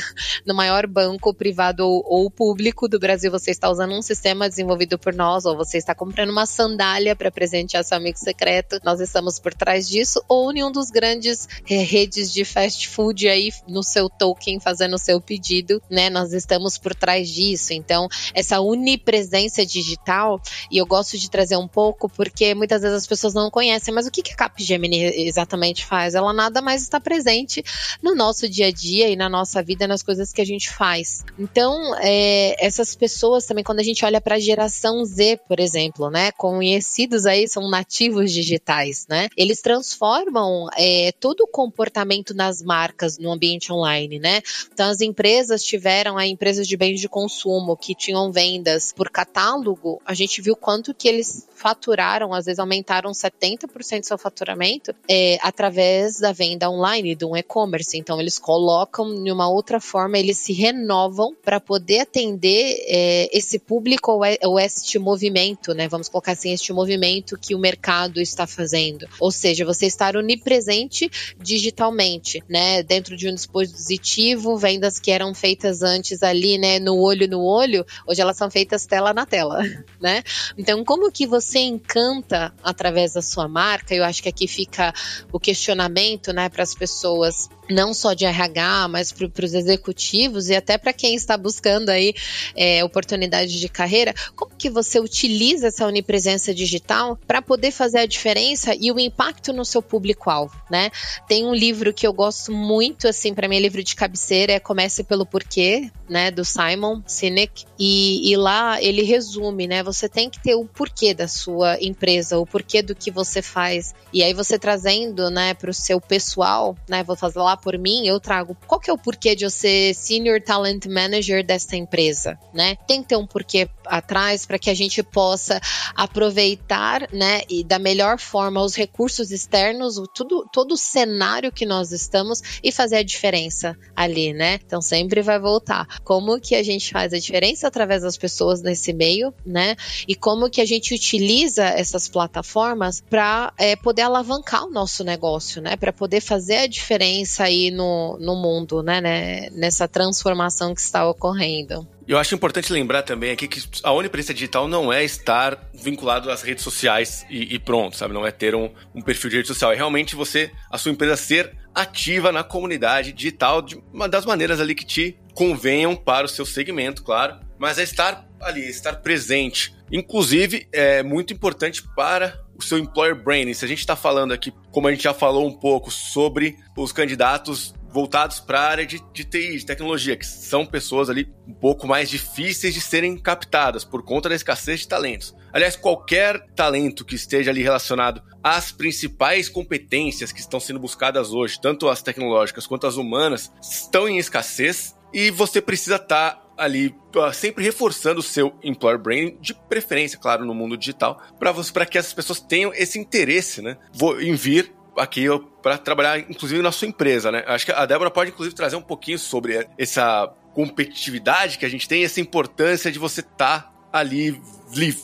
no maior banco privado ou, público do Brasil, você está usando um sistema desenvolvido por nós, ou você está comprando uma sandália para presentear seu amigo secreto. Nós estamos por trás disso, ou em um dos grandes é, redes de fast food aí no seu token fazendo o seu pedido, né? Nós estamos por trás disso. Então, essa unipresença presença digital, e eu gosto de trazer um pouco, porque muitas vezes as pessoas não conhecem, mas o que, que a Capgemini exatamente faz? Ela nada mais está presente no nosso dia a dia e na nossa vida, nas coisas que a gente faz. Então, é, essas pessoas também, quando a gente olha para a geração Z, por exemplo, né? Conhecidos aí são nativos digitais, né? Eles transformam é, todo o comportamento nas marcas no ambiente online, né? Então as empresas tiveram a empresas de bens de consumo que tinham vendas por catálogo, a gente viu quanto que eles faturaram, às vezes aumentaram 70% do seu faturamento é, através da venda online, de um e-commerce. Então eles colocam de uma outra forma, eles se renovam para poder atender é, esse público ou, é, ou este movimento, né? Vamos colocar assim, este movimento que o mercado está fazendo. Ou seja, você estar onipresente digitalmente, né? Dentro de um dispositivo, vendas que eram feitas antes ali, né? No olho no olho, hoje elas são feitas tela na tela, *laughs* né? Então, como que você encanta através da sua marca? Eu acho que aqui fica o questionamento, né, para as pessoas não só de RH, mas para os executivos e até para quem está buscando aí é, oportunidade de carreira, como que você utiliza essa onipresença digital para poder fazer a diferença e o impacto no seu público-alvo, né? Tem um livro que eu gosto muito, assim, para mim é livro de cabeceira, é Comece pelo Porquê, né, do Simon Sinek, e, e lá ele resume, né, você tem que ter o porquê da sua empresa, o porquê do que você faz, e aí você trazendo, né, para o seu pessoal, né, vou fazer lá por mim, eu trago qual que é o porquê de eu ser Senior Talent Manager dessa empresa, né? Tem que ter um porquê atrás para que a gente possa aproveitar, né, e da melhor forma os recursos externos, o, tudo, todo o cenário que nós estamos e fazer a diferença ali, né? Então sempre vai voltar. Como que a gente faz a diferença através das pessoas nesse meio, né? E como que a gente utiliza essas plataformas para é, poder alavancar o nosso negócio, né? Para poder fazer a diferença aí no, no mundo, né, né, nessa transformação que está ocorrendo. Eu acho importante lembrar também aqui que a onipresença digital não é estar vinculado às redes sociais e, e pronto, sabe? Não é ter um, um, perfil de rede social. É realmente você, a sua empresa ser ativa na comunidade digital de das maneiras ali que te convenham para o seu segmento, claro. Mas é estar ali, estar presente. Inclusive, é muito importante para o seu employer branding. Se a gente está falando aqui, como a gente já falou um pouco, sobre os candidatos voltados para a área de, de TI, de tecnologia, que são pessoas ali um pouco mais difíceis de serem captadas por conta da escassez de talentos. Aliás, qualquer talento que esteja ali relacionado às principais competências que estão sendo buscadas hoje, tanto as tecnológicas quanto as humanas, estão em escassez e você precisa estar tá ali sempre reforçando o seu employer branding, de preferência, claro, no mundo digital, para que essas pessoas tenham esse interesse, né, em vir aqui para trabalhar, inclusive na sua empresa, né? Acho que a Débora pode inclusive trazer um pouquinho sobre essa competitividade que a gente tem, essa importância de você estar tá ali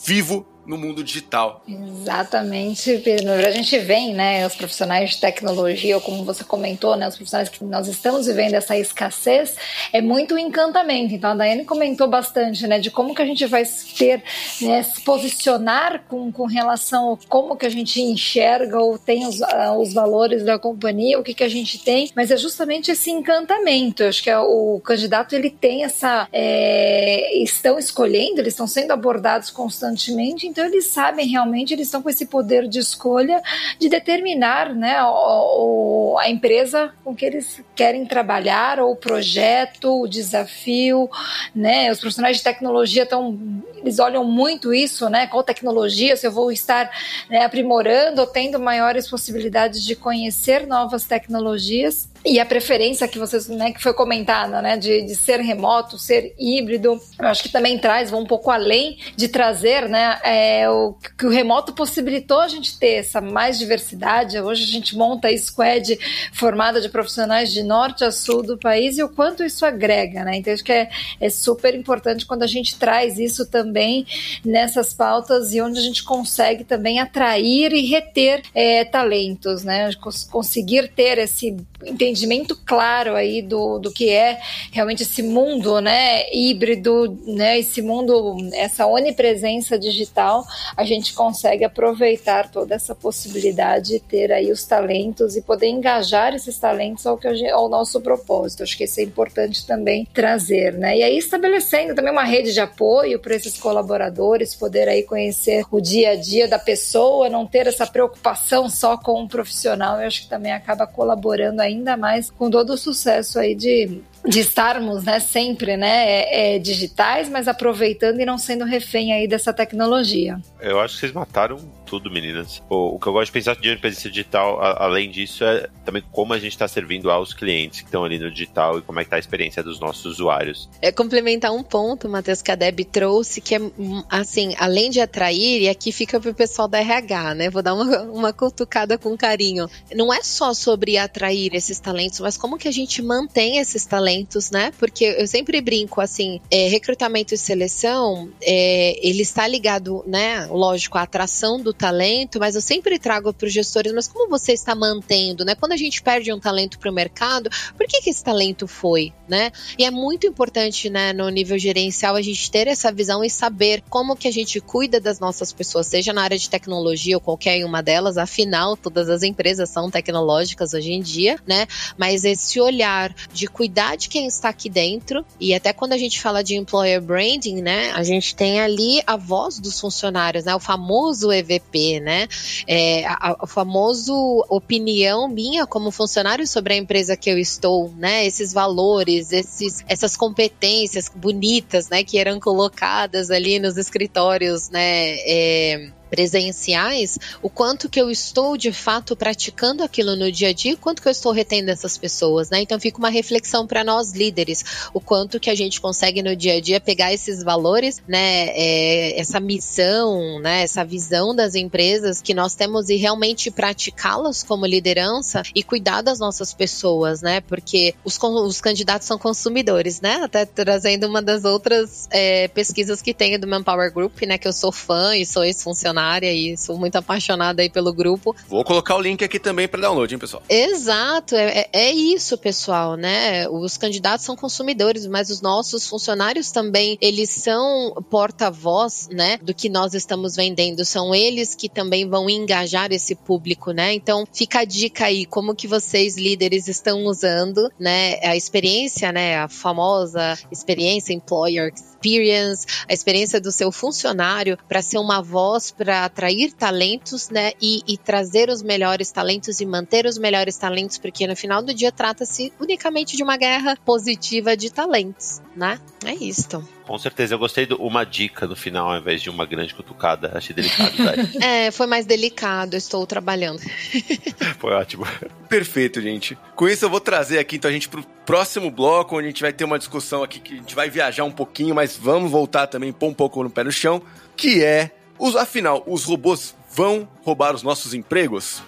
vivo no mundo digital. Exatamente, Pedro. A gente vem, né, os profissionais de tecnologia, ou como você comentou, né, os profissionais que nós estamos vivendo essa escassez, é muito encantamento. Então, a Daiane comentou bastante, né, de como que a gente vai ter, né, se posicionar com, com relação a como que a gente enxerga ou tem os, uh, os valores da companhia, o que que a gente tem, mas é justamente esse encantamento. Eu acho que é, o candidato, ele tem essa... É, estão escolhendo, eles estão sendo abordados constantemente, então eles sabem realmente, eles estão com esse poder de escolha de determinar né, o, a empresa com que eles querem trabalhar, ou o projeto, o desafio, né? Os profissionais de tecnologia estão, eles olham muito isso, né? Qual tecnologia, se eu vou estar né, aprimorando ou tendo maiores possibilidades de conhecer novas tecnologias. E a preferência que vocês, né, que foi comentada, né, de, de ser remoto, ser híbrido, eu acho que também traz, vão um pouco além de trazer, né, é, o que o remoto possibilitou a gente ter essa mais diversidade. Hoje a gente monta a squad formada de profissionais de norte a sul do país e o quanto isso agrega, né? Então acho que é, é super importante quando a gente traz isso também nessas pautas e onde a gente consegue também atrair e reter é, talentos, né? Conseguir ter esse entendimento claro aí do, do que é realmente esse mundo, né, híbrido, né, esse mundo, essa onipresença digital, a gente consegue aproveitar toda essa possibilidade de ter aí os talentos e poder engajar esses talentos ao, que ao nosso propósito. Acho que isso é importante também trazer, né? E aí estabelecendo também uma rede de apoio para esses colaboradores, poder aí conhecer o dia a dia da pessoa, não ter essa preocupação só com um profissional, eu acho que também acaba colaborando ainda mais com todo o sucesso aí de de estarmos, né, sempre, né, é, é, digitais, mas aproveitando e não sendo refém aí dessa tecnologia. Eu acho que vocês mataram tudo, meninas. O, o que eu gosto de pensar de presença digital, a, além disso, é também como a gente está servindo aos clientes que estão ali no digital e como é que tá a experiência dos nossos usuários. É complementar um ponto, Matheus, que a Deb trouxe, que é assim, além de atrair, e aqui fica pro pessoal da RH, né? Vou dar uma, uma cutucada com carinho. Não é só sobre atrair esses talentos, mas como que a gente mantém esses talentos, né? Porque eu sempre brinco assim, é, recrutamento e seleção, é, ele está ligado, né? Lógico, à atração do talento, mas eu sempre trago para os gestores, mas como você está mantendo, né? Quando a gente perde um talento para o mercado, por que, que esse talento foi, né? E é muito importante, né, no nível gerencial, a gente ter essa visão e saber como que a gente cuida das nossas pessoas, seja na área de tecnologia ou qualquer uma delas, afinal, todas as empresas são tecnológicas hoje em dia, né? Mas esse olhar de cuidar de quem está aqui dentro, e até quando a gente fala de employer branding, né, a gente tem ali a voz dos funcionários, né? O famoso EVP né? É, a, a famoso opinião minha como funcionário sobre a empresa que eu estou, né? Esses valores, esses, essas competências bonitas, né? Que eram colocadas ali nos escritórios, né? É, presenciais, o quanto que eu estou de fato praticando aquilo no dia a dia, quanto que eu estou retendo essas pessoas, né? Então fica uma reflexão para nós líderes, o quanto que a gente consegue no dia a dia pegar esses valores, né? É, essa missão, né? Essa visão das empresas que nós temos e realmente praticá-las como liderança e cuidar das nossas pessoas, né? Porque os, os candidatos são consumidores, né? Até trazendo uma das outras é, pesquisas que tem do Manpower Group, né? Que eu sou fã e sou ex-funcionário área e sou muito apaixonada aí pelo grupo. Vou colocar o link aqui também para download, hein, pessoal? Exato, é, é, é isso, pessoal, né? Os candidatos são consumidores, mas os nossos funcionários também, eles são porta-voz, né, do que nós estamos vendendo. São eles que também vão engajar esse público, né? Então, fica a dica aí, como que vocês, líderes, estão usando, né, a experiência, né, a famosa experiência employer experience, a experiência do seu funcionário para ser uma voz para atrair talentos, né? E, e, trazer os melhores talentos e manter os melhores talentos, porque no final do dia trata-se unicamente de uma guerra positiva de talentos, né? É isto. Com certeza, eu gostei de uma dica no final ao invés de uma grande cutucada. Achei delicado, *laughs* é, foi mais delicado, estou trabalhando. *laughs* foi ótimo. Perfeito, gente. Com isso eu vou trazer aqui então a gente pro próximo bloco, onde a gente vai ter uma discussão aqui que a gente vai viajar um pouquinho, mas vamos voltar também, pôr um pouco no pé no chão, que é, os, afinal, os robôs vão roubar os nossos empregos?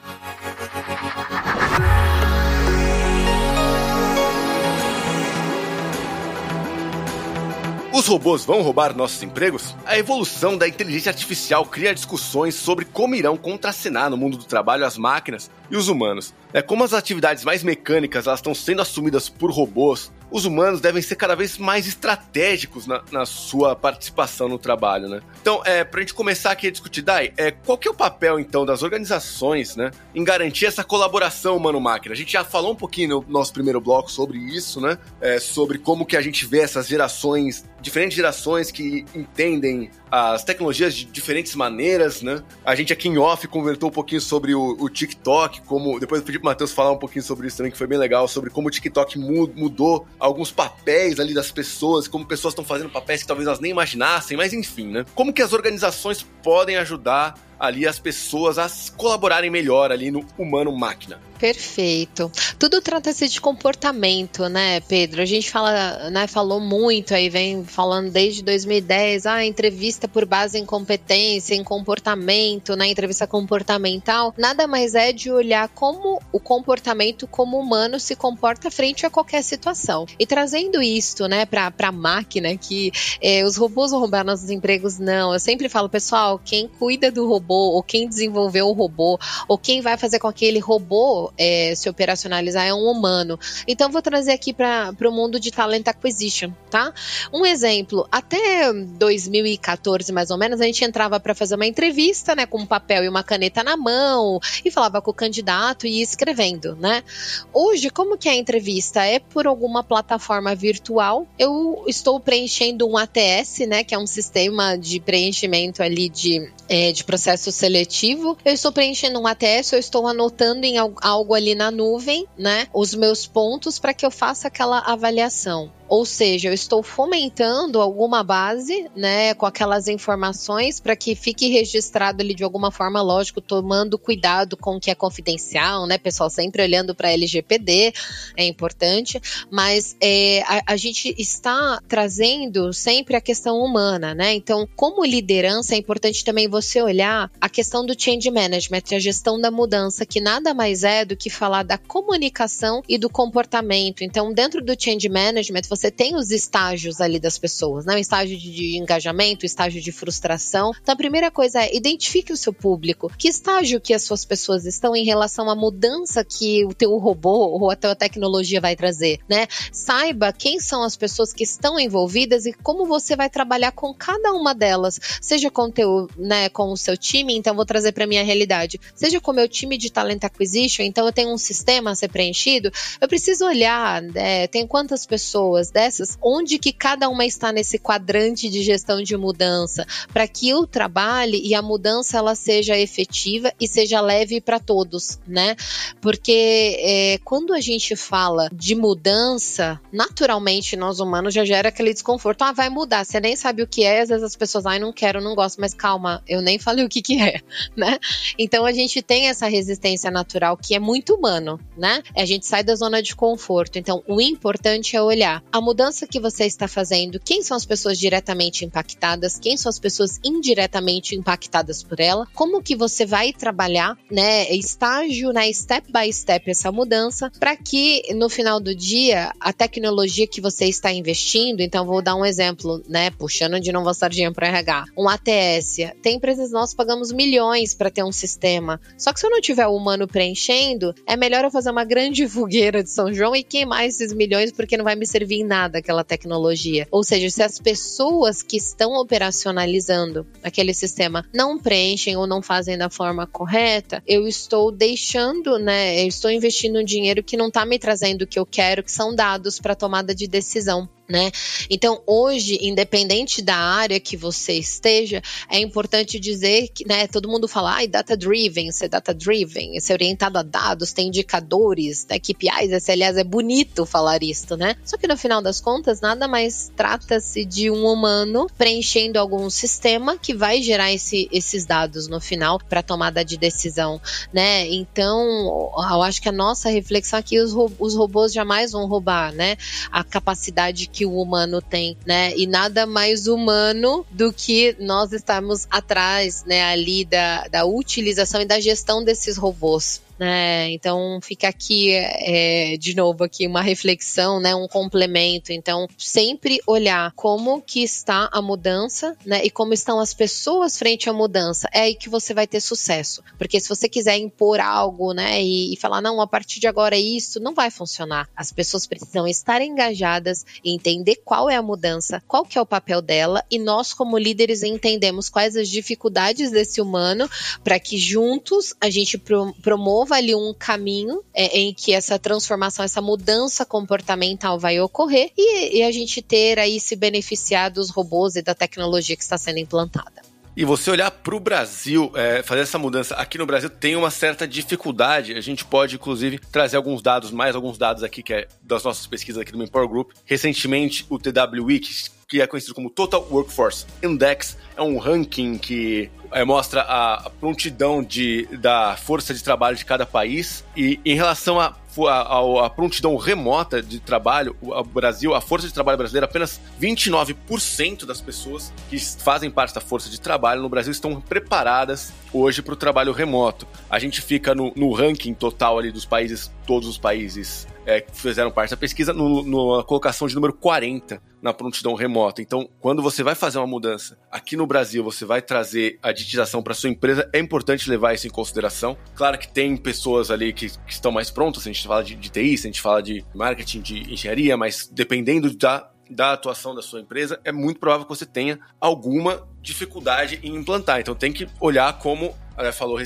Os robôs vão roubar nossos empregos? A evolução da inteligência artificial cria discussões sobre como irão contracenar no mundo do trabalho as máquinas e os humanos. É como as atividades mais mecânicas elas estão sendo assumidas por robôs, os humanos devem ser cada vez mais estratégicos na, na sua participação no trabalho, né? Então, é, pra gente começar aqui a discutir, Dai, é, qual que é o papel, então, das organizações, né, em garantir essa colaboração humano-máquina? A gente já falou um pouquinho no nosso primeiro bloco sobre isso, né? É, sobre como que a gente vê essas gerações, diferentes gerações que entendem as tecnologias de diferentes maneiras, né? A gente aqui em off convertou um pouquinho sobre o, o TikTok, como depois eu pedi pro Matheus falar um pouquinho sobre isso também, que foi bem legal, sobre como o TikTok mudou alguns papéis ali das pessoas, como pessoas estão fazendo papéis que talvez elas nem imaginassem, mas enfim, né? Como que as organizações podem ajudar ali as pessoas a colaborarem melhor ali no humano-máquina. Perfeito. Tudo trata-se de comportamento, né, Pedro? A gente fala, né, falou muito aí, vem falando desde 2010, ah, entrevista por base em competência, em comportamento, né, entrevista comportamental. Nada mais é de olhar como o comportamento como humano se comporta frente a qualquer situação. E trazendo isto, né, para a máquina, que eh, os robôs vão roubar nossos empregos, não. Eu sempre falo, pessoal, quem cuida do robô robô, ou quem desenvolveu o robô, ou quem vai fazer com que aquele robô é, se operacionalizar é um humano. Então, vou trazer aqui para o mundo de talent acquisition, tá? Um exemplo, até 2014, mais ou menos, a gente entrava para fazer uma entrevista, né, com um papel e uma caneta na mão, e falava com o candidato e ia escrevendo, né? Hoje, como que é a entrevista? É por alguma plataforma virtual. Eu estou preenchendo um ATS, né, que é um sistema de preenchimento ali de, é, de processo processo seletivo, eu estou preenchendo um ATS, eu estou anotando em algo ali na nuvem, né, os meus pontos para que eu faça aquela avaliação. Ou seja, eu estou fomentando alguma base, né, com aquelas informações para que fique registrado ali de alguma forma, lógico, tomando cuidado com o que é confidencial, né, pessoal, sempre olhando para LGPD, é importante, mas é, a, a gente está trazendo sempre a questão humana, né? Então, como liderança, é importante também você olhar a questão do change management, a gestão da mudança, que nada mais é do que falar da comunicação e do comportamento. Então, dentro do change management, você você tem os estágios ali das pessoas, né? O estágio de engajamento, o estágio de frustração. Então, a primeira coisa é identifique o seu público. Que estágio que as suas pessoas estão em relação à mudança que o teu robô ou a tua tecnologia vai trazer, né? Saiba quem são as pessoas que estão envolvidas e como você vai trabalhar com cada uma delas, seja com teu, né, com o seu time, então vou trazer para minha realidade. Seja com o meu time de talent acquisition, então eu tenho um sistema a ser preenchido, eu preciso olhar, é, tem quantas pessoas, dessas, onde que cada uma está nesse quadrante de gestão de mudança, para que o trabalho e a mudança ela seja efetiva e seja leve para todos, né? Porque é, quando a gente fala de mudança, naturalmente nós humanos já gera aquele desconforto. Ah, vai mudar, você nem sabe o que é, às vezes as pessoas, ai, não quero, não gosto, mas calma, eu nem falei o que que é, *laughs* né? Então a gente tem essa resistência natural que é muito humano, né? A gente sai da zona de conforto. Então o importante é olhar a mudança que você está fazendo, quem são as pessoas diretamente impactadas, quem são as pessoas indiretamente impactadas por ela, como que você vai trabalhar, né, estágio, né, step by step essa mudança, para que no final do dia a tecnologia que você está investindo, então vou dar um exemplo, né, puxando de novo a sardinha para RH, um ATS, tem empresas nós pagamos milhões para ter um sistema, só que se eu não tiver o humano preenchendo, é melhor eu fazer uma grande *laughs* fogueira de São João e queimar esses milhões porque não vai me servir em nada aquela tecnologia. Ou seja, se as pessoas que estão operacionalizando aquele sistema não preenchem ou não fazem da forma correta, eu estou deixando, né? Eu estou investindo dinheiro que não está me trazendo o que eu quero, que são dados para tomada de decisão né? Então, hoje, independente da área que você esteja, é importante dizer que, né, todo mundo fala, ai, data driven, ser data driven, ser orientado a dados, tem indicadores, né, KPIs, aliás, é bonito falar isso, né? Só que no final das contas, nada mais trata-se de um humano preenchendo algum sistema que vai gerar esse, esses dados no final para tomada de decisão, né? Então, eu acho que a nossa reflexão aqui, os, os robôs jamais vão roubar, né? A capacidade que o humano tem, né? E nada mais humano do que nós estarmos atrás, né, ali da, da utilização e da gestão desses robôs né? Então fica aqui é, de novo aqui uma reflexão, né? Um complemento. Então sempre olhar como que está a mudança, né? E como estão as pessoas frente à mudança. É aí que você vai ter sucesso, porque se você quiser impor algo, né? E, e falar não, a partir de agora é isso, não vai funcionar. As pessoas precisam estar engajadas entender qual é a mudança, qual que é o papel dela e nós como líderes entendemos quais as dificuldades desse humano para que juntos a gente promova promova ali um caminho é, em que essa transformação, essa mudança comportamental vai ocorrer e, e a gente ter aí se beneficiar dos robôs e da tecnologia que está sendo implantada. E você olhar para o Brasil, é, fazer essa mudança aqui no Brasil tem uma certa dificuldade. A gente pode, inclusive, trazer alguns dados, mais alguns dados aqui, que é das nossas pesquisas aqui do Empower Group. Recentemente, o TWI, que é conhecido como Total Workforce Index, é um ranking que é, mostra a, prontidão de, da força de trabalho de cada país. E em relação a a, a, prontidão remota de trabalho, o Brasil, a força de trabalho brasileira, apenas 29% das pessoas que fazem parte da força de trabalho no Brasil estão preparadas hoje para o trabalho remoto. A gente fica no, no ranking total ali dos países, todos os países é, que fizeram parte da pesquisa, na colocação de número 40 na prontidão remota. Então, quando você vai fazer uma mudança aqui no Brasil, você vai trazer a digitização para sua empresa, é importante levar isso em consideração. Claro que tem pessoas ali que, que estão mais prontas, a gente fala de, de TI, a gente fala de marketing, de engenharia, mas dependendo da da atuação da sua empresa, é muito provável que você tenha alguma dificuldade em implantar. Então tem que olhar como falou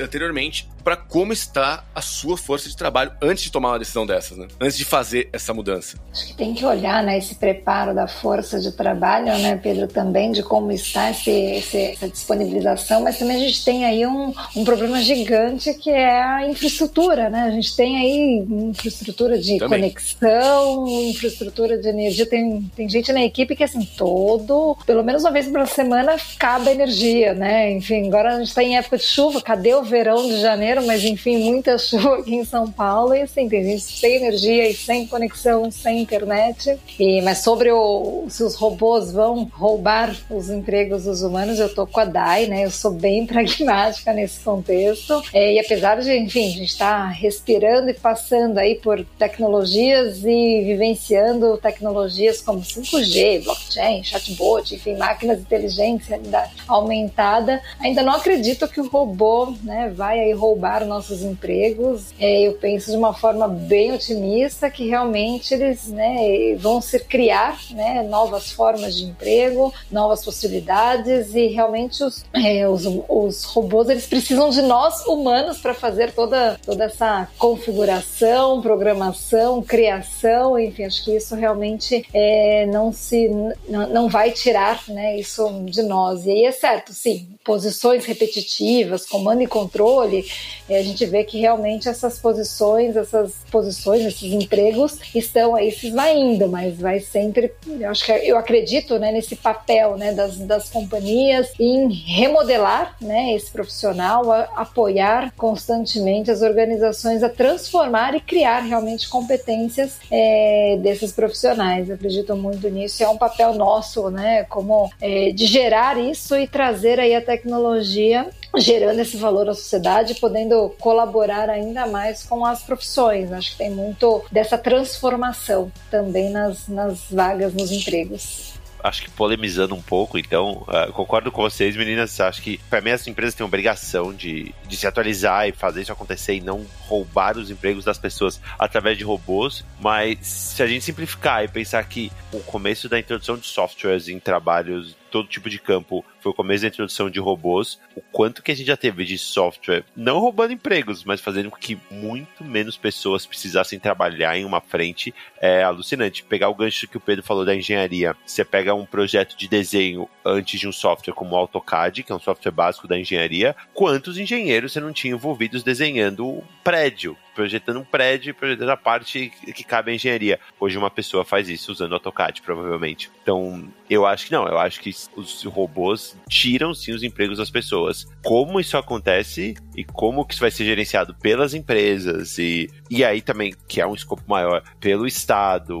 anteriormente, para como está a sua força de trabalho antes de tomar uma decisão dessas, né? Antes de fazer essa mudança. Acho que tem que olhar, né, esse preparo da força de trabalho, né, Pedro, também de como está esse, esse, essa disponibilização, mas também a gente tem aí um, um problema gigante que é a infraestrutura, né? A gente tem aí infraestrutura de também. conexão, infraestrutura de energia. Tem, tem gente na equipe que, assim, todo, pelo menos uma vez por semana, acaba energia, né? Enfim, agora a gente está em época de chuva, cadê o verão de janeiro? Mas, enfim, muita *laughs* chuva aqui em São Paulo e, assim, tem gente sem energia e sem conexão, sem internet. E, mas sobre o, se os robôs vão roubar os empregos dos humanos, eu tô com a Dai, né? Eu sou bem *laughs* pragmática nesse contexto. É, e apesar de, enfim, a gente está respirando e passando aí por tecnologias e vivenciando tecnologias como 5G, blockchain, chatbot, enfim, máquinas de inteligência aumentada, ainda não acredito que o robô né, vai aí roubar nossos empregos. É, eu penso de uma forma bem otimista que realmente eles né, vão se criar né, novas formas de emprego, novas possibilidades e realmente os, é, os, os robôs eles precisam de nós humanos para fazer toda, toda essa configuração, programação, criação, enfim, acho que isso realmente é, não se não, não vai tirar né, isso de nós. E aí é certo, sim, posições repetitivas, comando e controle, a gente vê que realmente essas posições, essas posições, esses empregos estão aí se esvaindo, mas vai sempre, eu acho que eu acredito, né, nesse papel, né, das, das companhias em remodelar, né, esse profissional, a, apoiar constantemente as organizações a transformar e criar realmente competências é, desses profissionais. Eu acredito muito nisso. É um papel nosso, né, como é, de gerar isso e trazer aí a tecnologia gerando esse valor à sociedade, podendo colaborar ainda mais com as profissões. Acho que tem muito dessa transformação também nas, nas vagas, nos empregos acho que polemizando um pouco, então, uh, concordo com vocês, meninas. Acho que, para mim, as empresas têm obrigação de, de se atualizar e fazer isso acontecer e não roubar os empregos das pessoas através de robôs. Mas se a gente simplificar e pensar que o começo da introdução de softwares em trabalhos todo tipo de campo foi o começo da introdução de robôs, o quanto que a gente já teve de software, não roubando empregos, mas fazendo com que muito menos pessoas precisassem trabalhar em uma frente é alucinante. Pegar o gancho que o Pedro falou da engenharia, você pega um projeto de desenho antes de um software como o AutoCAD, que é um software básico da engenharia, quantos engenheiros você não tinha envolvidos desenhando um prédio? Projetando um prédio, projetando a parte que cabe à engenharia. Hoje uma pessoa faz isso usando AutoCAD, provavelmente. Então, eu acho que não, eu acho que os robôs tiram sim os empregos das pessoas. Como isso acontece e como que isso vai ser gerenciado pelas empresas e, e aí também, que é um escopo maior, pelo Estado,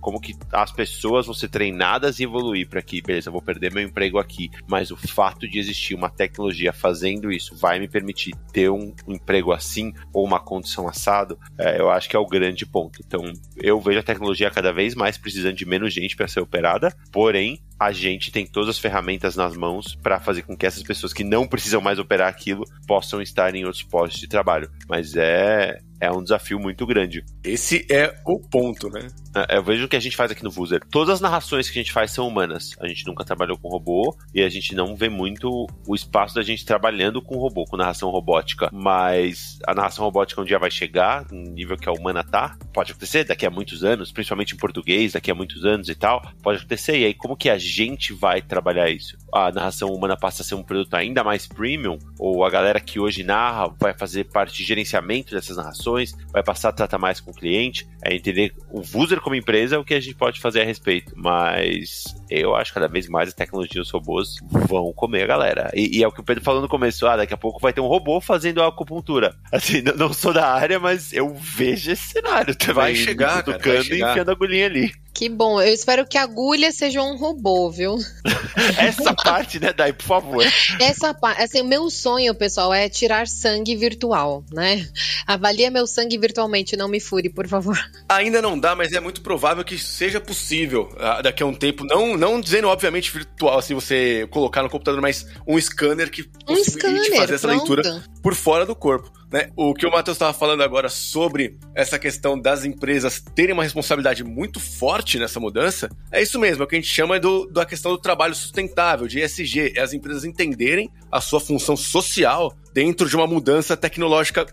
como que as pessoas vão ser treinadas e evoluir para que, beleza, vou perder meu emprego aqui, mas o fato de existir uma tecnologia fazendo isso vai me permitir ter um emprego assim ou uma condição assado, é, eu acho que é o grande ponto. Então, eu vejo a tecnologia cada vez mais precisando de menos gente para ser operada, porém, a gente tem todas as ferramentas nas mãos para fazer com que essas pessoas que não precisam mais operar aquilo possam estar em outros postos de trabalho. Mas é, é um desafio muito grande. Esse é o ponto, né? É, eu vejo o que a gente faz aqui no Vuser. Todas as narrações que a gente faz são humanas. A gente nunca trabalhou com robô e a gente não vê muito o espaço da gente trabalhando com robô, com narração robótica. Mas a narração robótica um dia vai chegar no nível que a humana tá. Pode acontecer daqui a muitos anos, principalmente em português, daqui a muitos anos e tal. Pode acontecer. E aí, como que a gente vai trabalhar isso? A narração humana passa a ser um produto ainda mais premium? Ou a galera que hoje narra vai fazer parte de gerenciamento dessas narrações? Vai passar a tratar mais com o cliente? É entender o Vuser como empresa o que a gente pode fazer a respeito. Mas eu acho que cada vez mais a tecnologia e os robôs vão comer a galera. E, e, é o que o Pedro falou no começo: ah, daqui a pouco vai ter um robô fazendo a acupuntura. Assim, não, sou da área, mas eu vejo esse cenário também. Vai chegar, cara, vai chegar. e enfiando a agulhinha ali. Que bom. Eu espero que a agulha seja um robô, viu? *laughs* Essa parte, né, Dai, por favor. Essa parte, assim, o meu sonho, pessoal, é tirar sangue virtual, né? Avalia meu sangue virtualmente, não me fure, por favor. Ainda não dá, mas é muito provável que seja possível uh, daqui a um tempo. Não, não dizendo, obviamente, virtual, assim, você colocar no computador, mas um scanner que um scanner, fazer essa pronto. leitura por fora do corpo. Né? O que o Matheus estava falando agora sobre essa questão das empresas terem uma responsabilidade muito forte nessa mudança, é isso mesmo, é o que a gente chama do, da questão do trabalho sustentável, de ESG, é as empresas entenderem a sua função social dentro de uma mudança tecnológica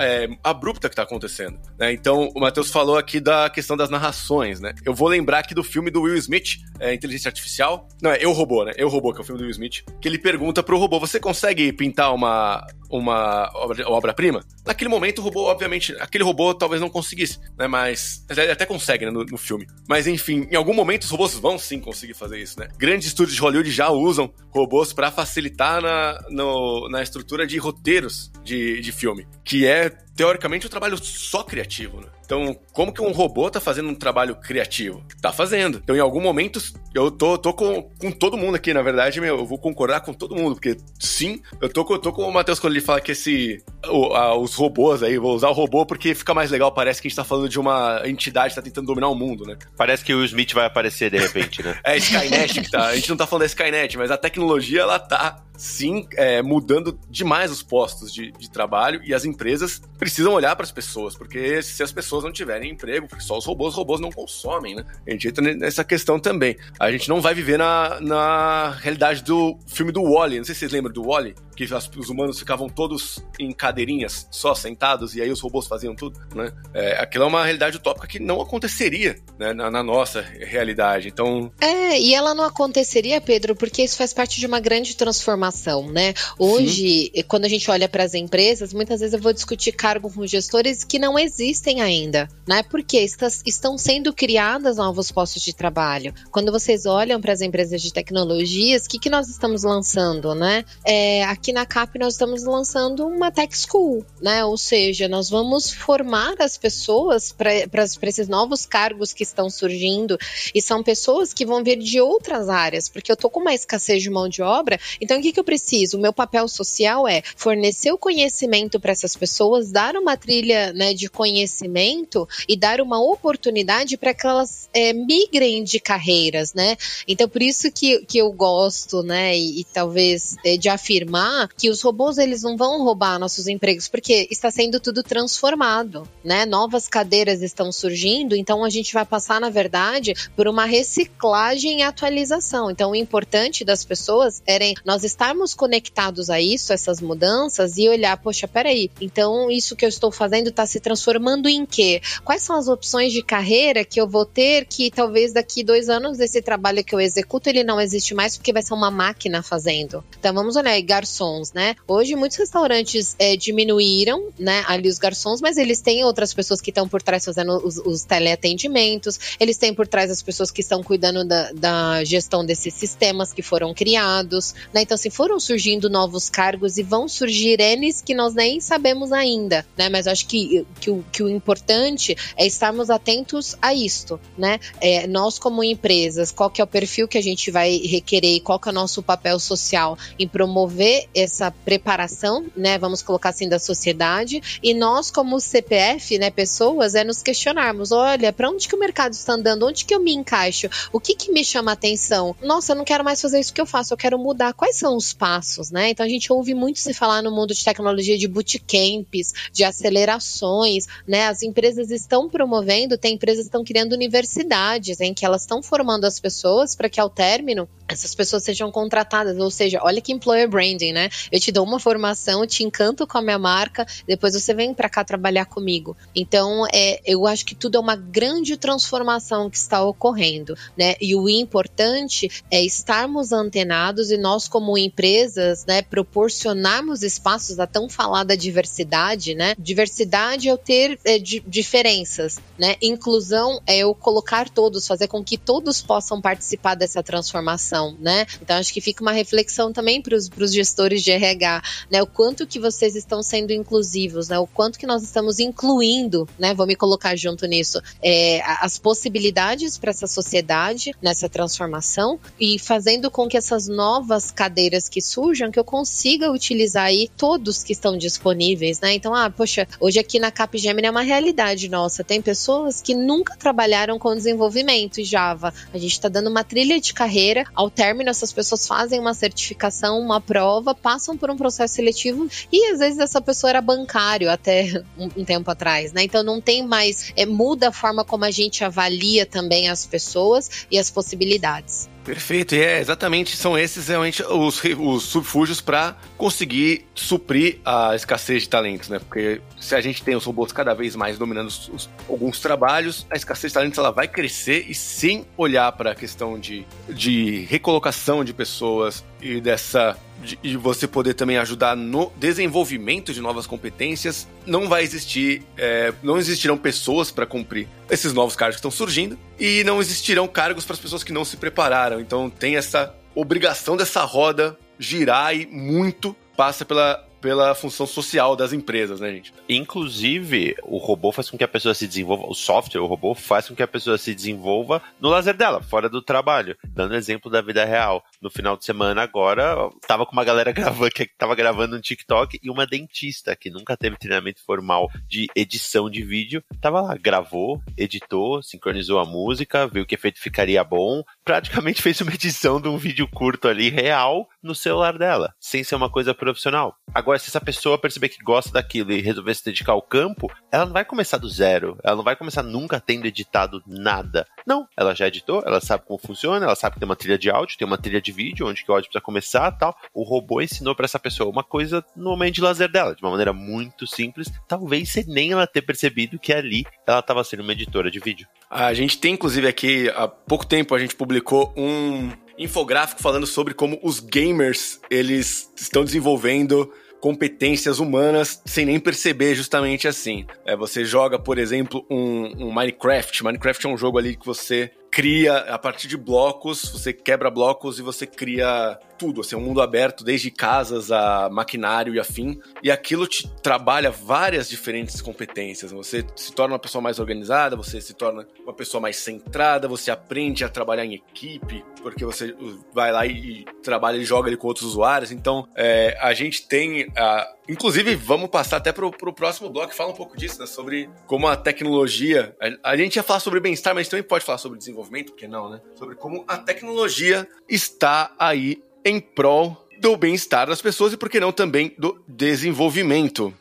é, abrupta que está acontecendo. Né? Então, o Matheus falou aqui da questão das narrações, né? Eu vou lembrar aqui do filme do Will Smith, é, Inteligência Artificial. Não, é Eu Robô, né? Eu Robô, que é o filme do Will Smith. Que ele pergunta pro robô: você consegue pintar uma, uma obra-prima? Naquele momento, o robô, obviamente, aquele robô talvez não conseguisse, né? Mas ele até consegue né, no, no, filme. Mas enfim, em algum momento os robôs vão sim conseguir fazer isso, né? Grandes estúdios de Hollywood já usam robôs para facilitar na, no, na estrutura de roteiros de, de filme, que é teoricamente um trabalho só criativo, né? Então, como que um robô tá fazendo um trabalho criativo? Tá fazendo. Então, em algum momento, eu tô, tô com, com todo mundo aqui, na verdade, meu, eu vou concordar com todo mundo, porque sim, eu tô, tô com o Matheus quando ele fala que esse. O, a, os robôs aí, vou usar o robô porque fica mais legal, parece que a gente tá falando de uma entidade que tá tentando dominar o mundo, né? Parece que o Smith vai aparecer de repente, né? *laughs* é Skynet que tá. A gente não tá falando da Skynet, mas a tecnologia, ela tá sim é, mudando demais os postos de, de, trabalho e as empresas precisam olhar para as pessoas, porque se as pessoas não tiverem emprego, porque só os robôs, os robôs não consomem, né? A gente entra nessa questão também. A gente não vai viver na, na realidade do filme do Wally, não sei se vocês lembram do Wally, que os humanos ficavam todos em cadeirinhas, só sentados, e aí os robôs faziam tudo, né? É, aquilo é uma realidade utópica que não aconteceria né, na, na nossa realidade. Então. É, e ela não aconteceria, Pedro, porque isso faz parte de uma grande transformação né? Hoje, Sim. quando a gente olha para as empresas, muitas vezes eu vou discutir cargo com gestores que não existem ainda, né? Porque estão sendo criadas novos postos de trabalho. Quando vocês olham para as empresas de tecnologias, o que, que nós estamos lançando, né? É, aqui na CAP nós estamos lançando uma Tech School, né? Ou seja, nós vamos formar as pessoas para esses novos cargos que estão surgindo e são pessoas que vão vir de outras áreas, porque eu tô com uma escassez de mão de obra, então o que, que eu preciso? O meu papel social é fornecer o conhecimento para essas pessoas, dar uma trilha né, de conhecimento e dar uma oportunidade para que elas é, migrem de carreiras, né? Então, por isso que, que eu gosto, né, e, e talvez é, de afirmar que os robôs eles não vão roubar nossos empregos, porque está sendo tudo transformado, né? Novas cadeiras estão surgindo, então a gente vai passar, na verdade, por uma reciclagem e atualização. Então, o importante das pessoas era nós estarmos conectados a isso, essas mudanças, e olhar, poxa, peraí, então isso que eu estou fazendo está se transformando em quê? Quais são as opções de carreira que eu vou ter que talvez daqui dois anos esse trabalho que eu executo ele não existe mais porque vai ser uma máquina fazendo? Então vamos olhar aí, garçons, né? Hoje muitos restaurantes é, diminuíram, né, ali os garçons, mas eles têm outras pessoas que estão por trás fazendo os, os teleatendimentos, eles têm por trás as pessoas que estão cuidando da, da gestão desses sistemas que foram criados, né? Então, assim, foram surgindo novos cargos e vão surgir N's que nós nem sabemos ainda, né? Mas acho que, que, o, que o importante é estarmos atentos a isto, né? É, nós, como empresas, qual que é o perfil que a gente vai requerer e qual que é o nosso papel social em promover essa preparação, né? Vamos colocar assim, da sociedade. E nós, como CPF, né, pessoas, é nos questionarmos: olha, para onde que o mercado está andando? Onde que eu me encaixo? O que que me chama atenção? Nossa, eu não quero mais fazer isso que eu faço, eu quero mudar. Quais são os passos, né? Então a gente ouve muito se falar no mundo de tecnologia de bootcamps, de acelerações, né? As empresas estão promovendo, tem empresas que estão criando universidades em que elas estão formando as pessoas para que ao término essas pessoas sejam contratadas, ou seja, olha que employer branding, né? Eu te dou uma formação, te encanto com a minha marca, depois você vem para cá trabalhar comigo. Então, é, eu acho que tudo é uma grande transformação que está ocorrendo, né? E o importante é estarmos antenados e nós como empresas, né, proporcionarmos espaços da tão falada diversidade, né? Diversidade é eu ter é, di diferenças, né? Inclusão é eu colocar todos, fazer com que todos possam participar dessa transformação, né? Então acho que fica uma reflexão também para os gestores de RH, né? O quanto que vocês estão sendo inclusivos, né? O quanto que nós estamos incluindo, né? Vou me colocar junto nisso, é, as possibilidades para essa sociedade nessa transformação e fazendo com que essas novas cadeiras que surjam que eu consiga utilizar aí todos que estão disponíveis, né? Então, ah, poxa, hoje aqui na Capgemini é uma realidade nossa. Tem pessoas que nunca trabalharam com desenvolvimento Java. A gente está dando uma trilha de carreira. Ao término, essas pessoas fazem uma certificação, uma prova passam por um processo seletivo e às vezes essa pessoa era bancário até *laughs* um, um tempo atrás, né? Então não tem mais, é, muda a forma como a gente avalia também as pessoas e as possibilidades. Perfeito, e é exatamente, são esses realmente os, os subfúgios para conseguir suprir a escassez de talentos, né? Porque se a gente tem os robôs cada vez mais dominando os, os, alguns trabalhos, a escassez de talentos ela vai crescer e sem olhar para a questão de, de recolocação de pessoas e dessa de, você poder também ajudar no desenvolvimento de novas competências, não vai existir, é, não existirão pessoas para cumprir esses novos cargos que estão surgindo e não existirão cargos para as pessoas que não se prepararam. Então tem essa obrigação dessa roda girar e muito passa pela pela função social das empresas, né, gente? Inclusive, o robô faz com que a pessoa se desenvolva, o software, o robô faz com que a pessoa se desenvolva no lazer dela, fora do trabalho. Dando exemplo da vida real. No final de semana, agora, tava com uma galera *laughs* gravando, que tava gravando um TikTok e uma dentista que nunca teve treinamento formal de edição de vídeo, tava lá, gravou, editou, sincronizou a música, viu que efeito ficaria bom, praticamente *laughs* fez uma edição de um vídeo curto ali real no celular dela, sem ser uma coisa profissional. Agora, se essa pessoa perceber que gosta daquilo e resolver se dedicar ao campo, ela não vai começar do zero. Ela não vai começar nunca tendo editado nada. Não, ela já editou, ela sabe como funciona, ela sabe que tem uma trilha de áudio, tem uma trilha de vídeo, onde que o áudio precisa começar tal. O robô ensinou para essa pessoa uma coisa no momento de lazer dela, de uma maneira muito simples, talvez sem nem ela ter percebido que ali ela estava sendo uma editora de vídeo. A gente tem, inclusive, aqui, há pouco tempo, a gente publicou um infográfico falando sobre como os gamers eles estão desenvolvendo competências humanas sem nem perceber justamente assim. É, você joga, por exemplo, um, um Minecraft. Minecraft é um jogo ali que você cria a partir de blocos, você quebra blocos e você cria tudo, assim, um mundo aberto, desde casas a maquinário e afim, e aquilo te trabalha várias diferentes competências. Você se torna uma pessoa mais organizada, você se torna uma pessoa mais centrada, você aprende a trabalhar em equipe, porque você vai lá e trabalha e joga ali com outros usuários. Então, é, a gente tem. A, inclusive, vamos passar até pro, pro próximo bloco fala um pouco disso, né? Sobre como a tecnologia. A, a gente ia falar sobre bem-estar, mas também pode falar sobre desenvolvimento, porque não, né? Sobre como a tecnologia está aí em prol do bem-estar das pessoas e, por que não, também do desenvolvimento.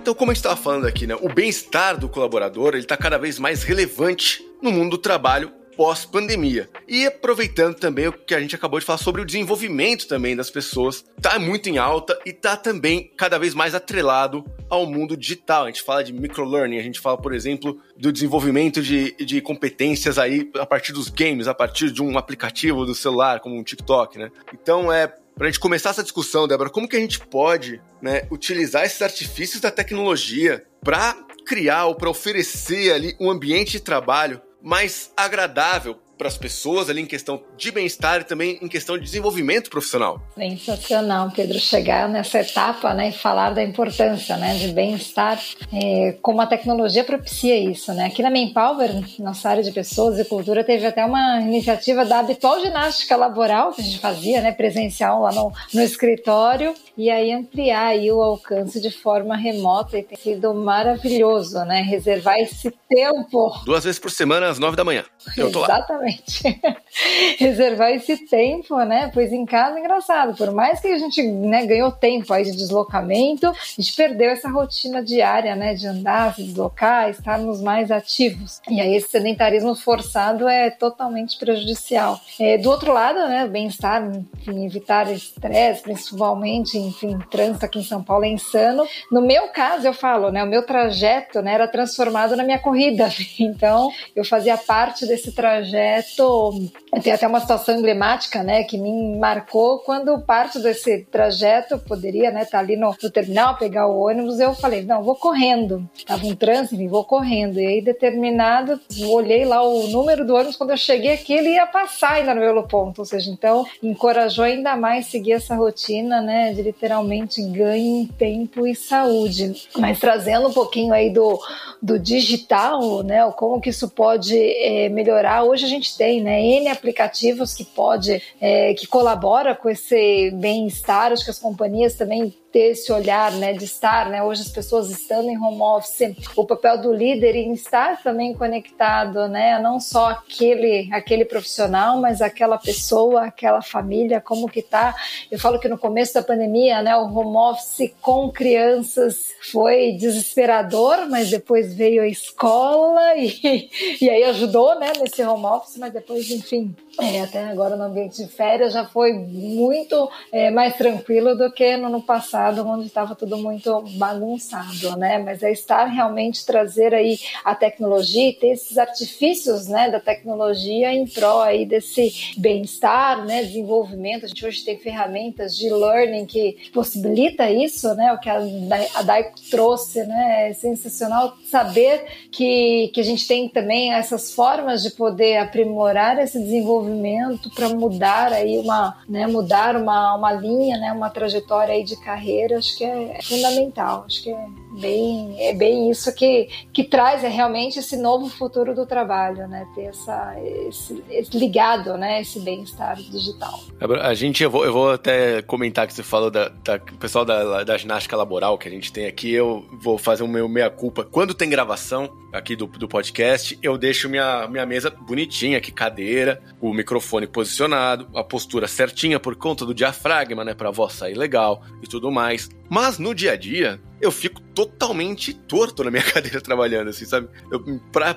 Então, como a gente estava falando aqui, né, o bem-estar do colaborador ele está cada vez mais relevante no mundo do trabalho pós-pandemia. E aproveitando também o que a gente acabou de falar sobre o desenvolvimento também das pessoas, tá muito em alta e tá também cada vez mais atrelado ao mundo digital. A gente fala de microlearning, a gente fala, por exemplo, do desenvolvimento de, de competências aí a partir dos games, a partir de um aplicativo do celular, como um TikTok, né? Então é para a gente começar essa discussão, Débora, como que a gente pode né, utilizar esses artifícios da tecnologia para criar ou para oferecer ali um ambiente de trabalho mais agradável para as pessoas ali em questão de bem-estar e também em questão de desenvolvimento profissional. Sensacional, Pedro, chegar nessa etapa né, e falar da importância né, de bem-estar, é, como a tecnologia propicia isso. Né? Aqui na Manpower, nossa área de pessoas e cultura, teve até uma iniciativa da habitual ginástica laboral que a gente fazia, né, presencial lá no, no escritório, e aí ampliar aí o alcance de forma remota e tem sido maravilhoso, né? Reservar esse tempo. Duas vezes por semana, às nove da manhã. Eu tô Exatamente. Lá. *laughs* Reservar esse tempo, né? Pois em casa é engraçado. Por mais que a gente né, ganhou tempo aí de deslocamento, a gente perdeu essa rotina diária, né? De andar, se deslocar, estarmos mais ativos. E aí esse sedentarismo forçado é totalmente prejudicial. É, do outro lado, né? Bem-estar, enfim, evitar estresse, principalmente enfim, trânsito aqui em São Paulo é insano. No meu caso, eu falo, né, o meu trajeto, né, era transformado na minha corrida. *laughs* Então, eu fazia parte desse trajeto. esto Tem até uma situação emblemática, né, que me marcou quando parte desse trajeto poderia, né, estar tá ali no, no, terminal, pegar o ônibus. Eu falei, não, vou correndo. Tava um trânsito, vou correndo. E aí, determinado, olhei lá o número do ônibus. Quando eu cheguei aqui, ele ia passar ainda no meu ponto. Ou seja, então, encorajou ainda mais seguir essa rotina, né, de literalmente ganhe tempo e saúde. Mas trazendo um pouquinho aí do, do digital, né, como que isso pode é, melhorar. Hoje a gente tem, né, N aplicativos que pode, é, que colabora com esse bem-estar. Acho que as companhias também ter esse olhar, né, de estar, né, hoje as pessoas estando em home office, o papel do líder em estar também conectado, né, não só aquele aquele profissional, mas aquela pessoa, aquela família, como que tá. Eu falo que no começo da pandemia, né, o home office com crianças foi desesperador, mas depois veio a escola e, *laughs* e aí ajudou, né, nesse home office, mas depois, enfim, é, até agora no ambiente de férias já foi muito é, mais tranquilo do que no ano passado, onde estava tudo muito bagunçado, né? Mas é estar realmente trazer aí a tecnologia e ter esses artifícios, né, da tecnologia em prol aí desse bem-estar, né, desenvolvimento. A gente hoje tem ferramentas de learning que possibilita isso, né? O que a, a Dai trouxe, né? É sensacional saber que, que a gente tem também essas formas de poder aprimorar esse desenvolvimento para mudar aí uma, né, mudar uma, uma linha, né, uma trajetória aí de carreira, acho que é, é fundamental, acho que é bem, é bem isso que, que traz é realmente esse novo futuro do trabalho, né, ter essa, esse, esse ligado, né, esse bem-estar digital. A gente, eu vou, eu vou até comentar que você falou da, da pessoal da, da ginástica laboral que a gente tem aqui, eu vou fazer o meu meia-culpa. Quando tem gravação aqui do, do podcast, eu deixo minha, minha mesa bonitinha aqui, cadeira, o microfone posicionado, a postura certinha por conta do diafragma, né, pra voz sair legal e tudo mais. Mas no dia a dia, eu fico totalmente torto na minha *laughs* cadeira trabalhando, assim, sabe? Eu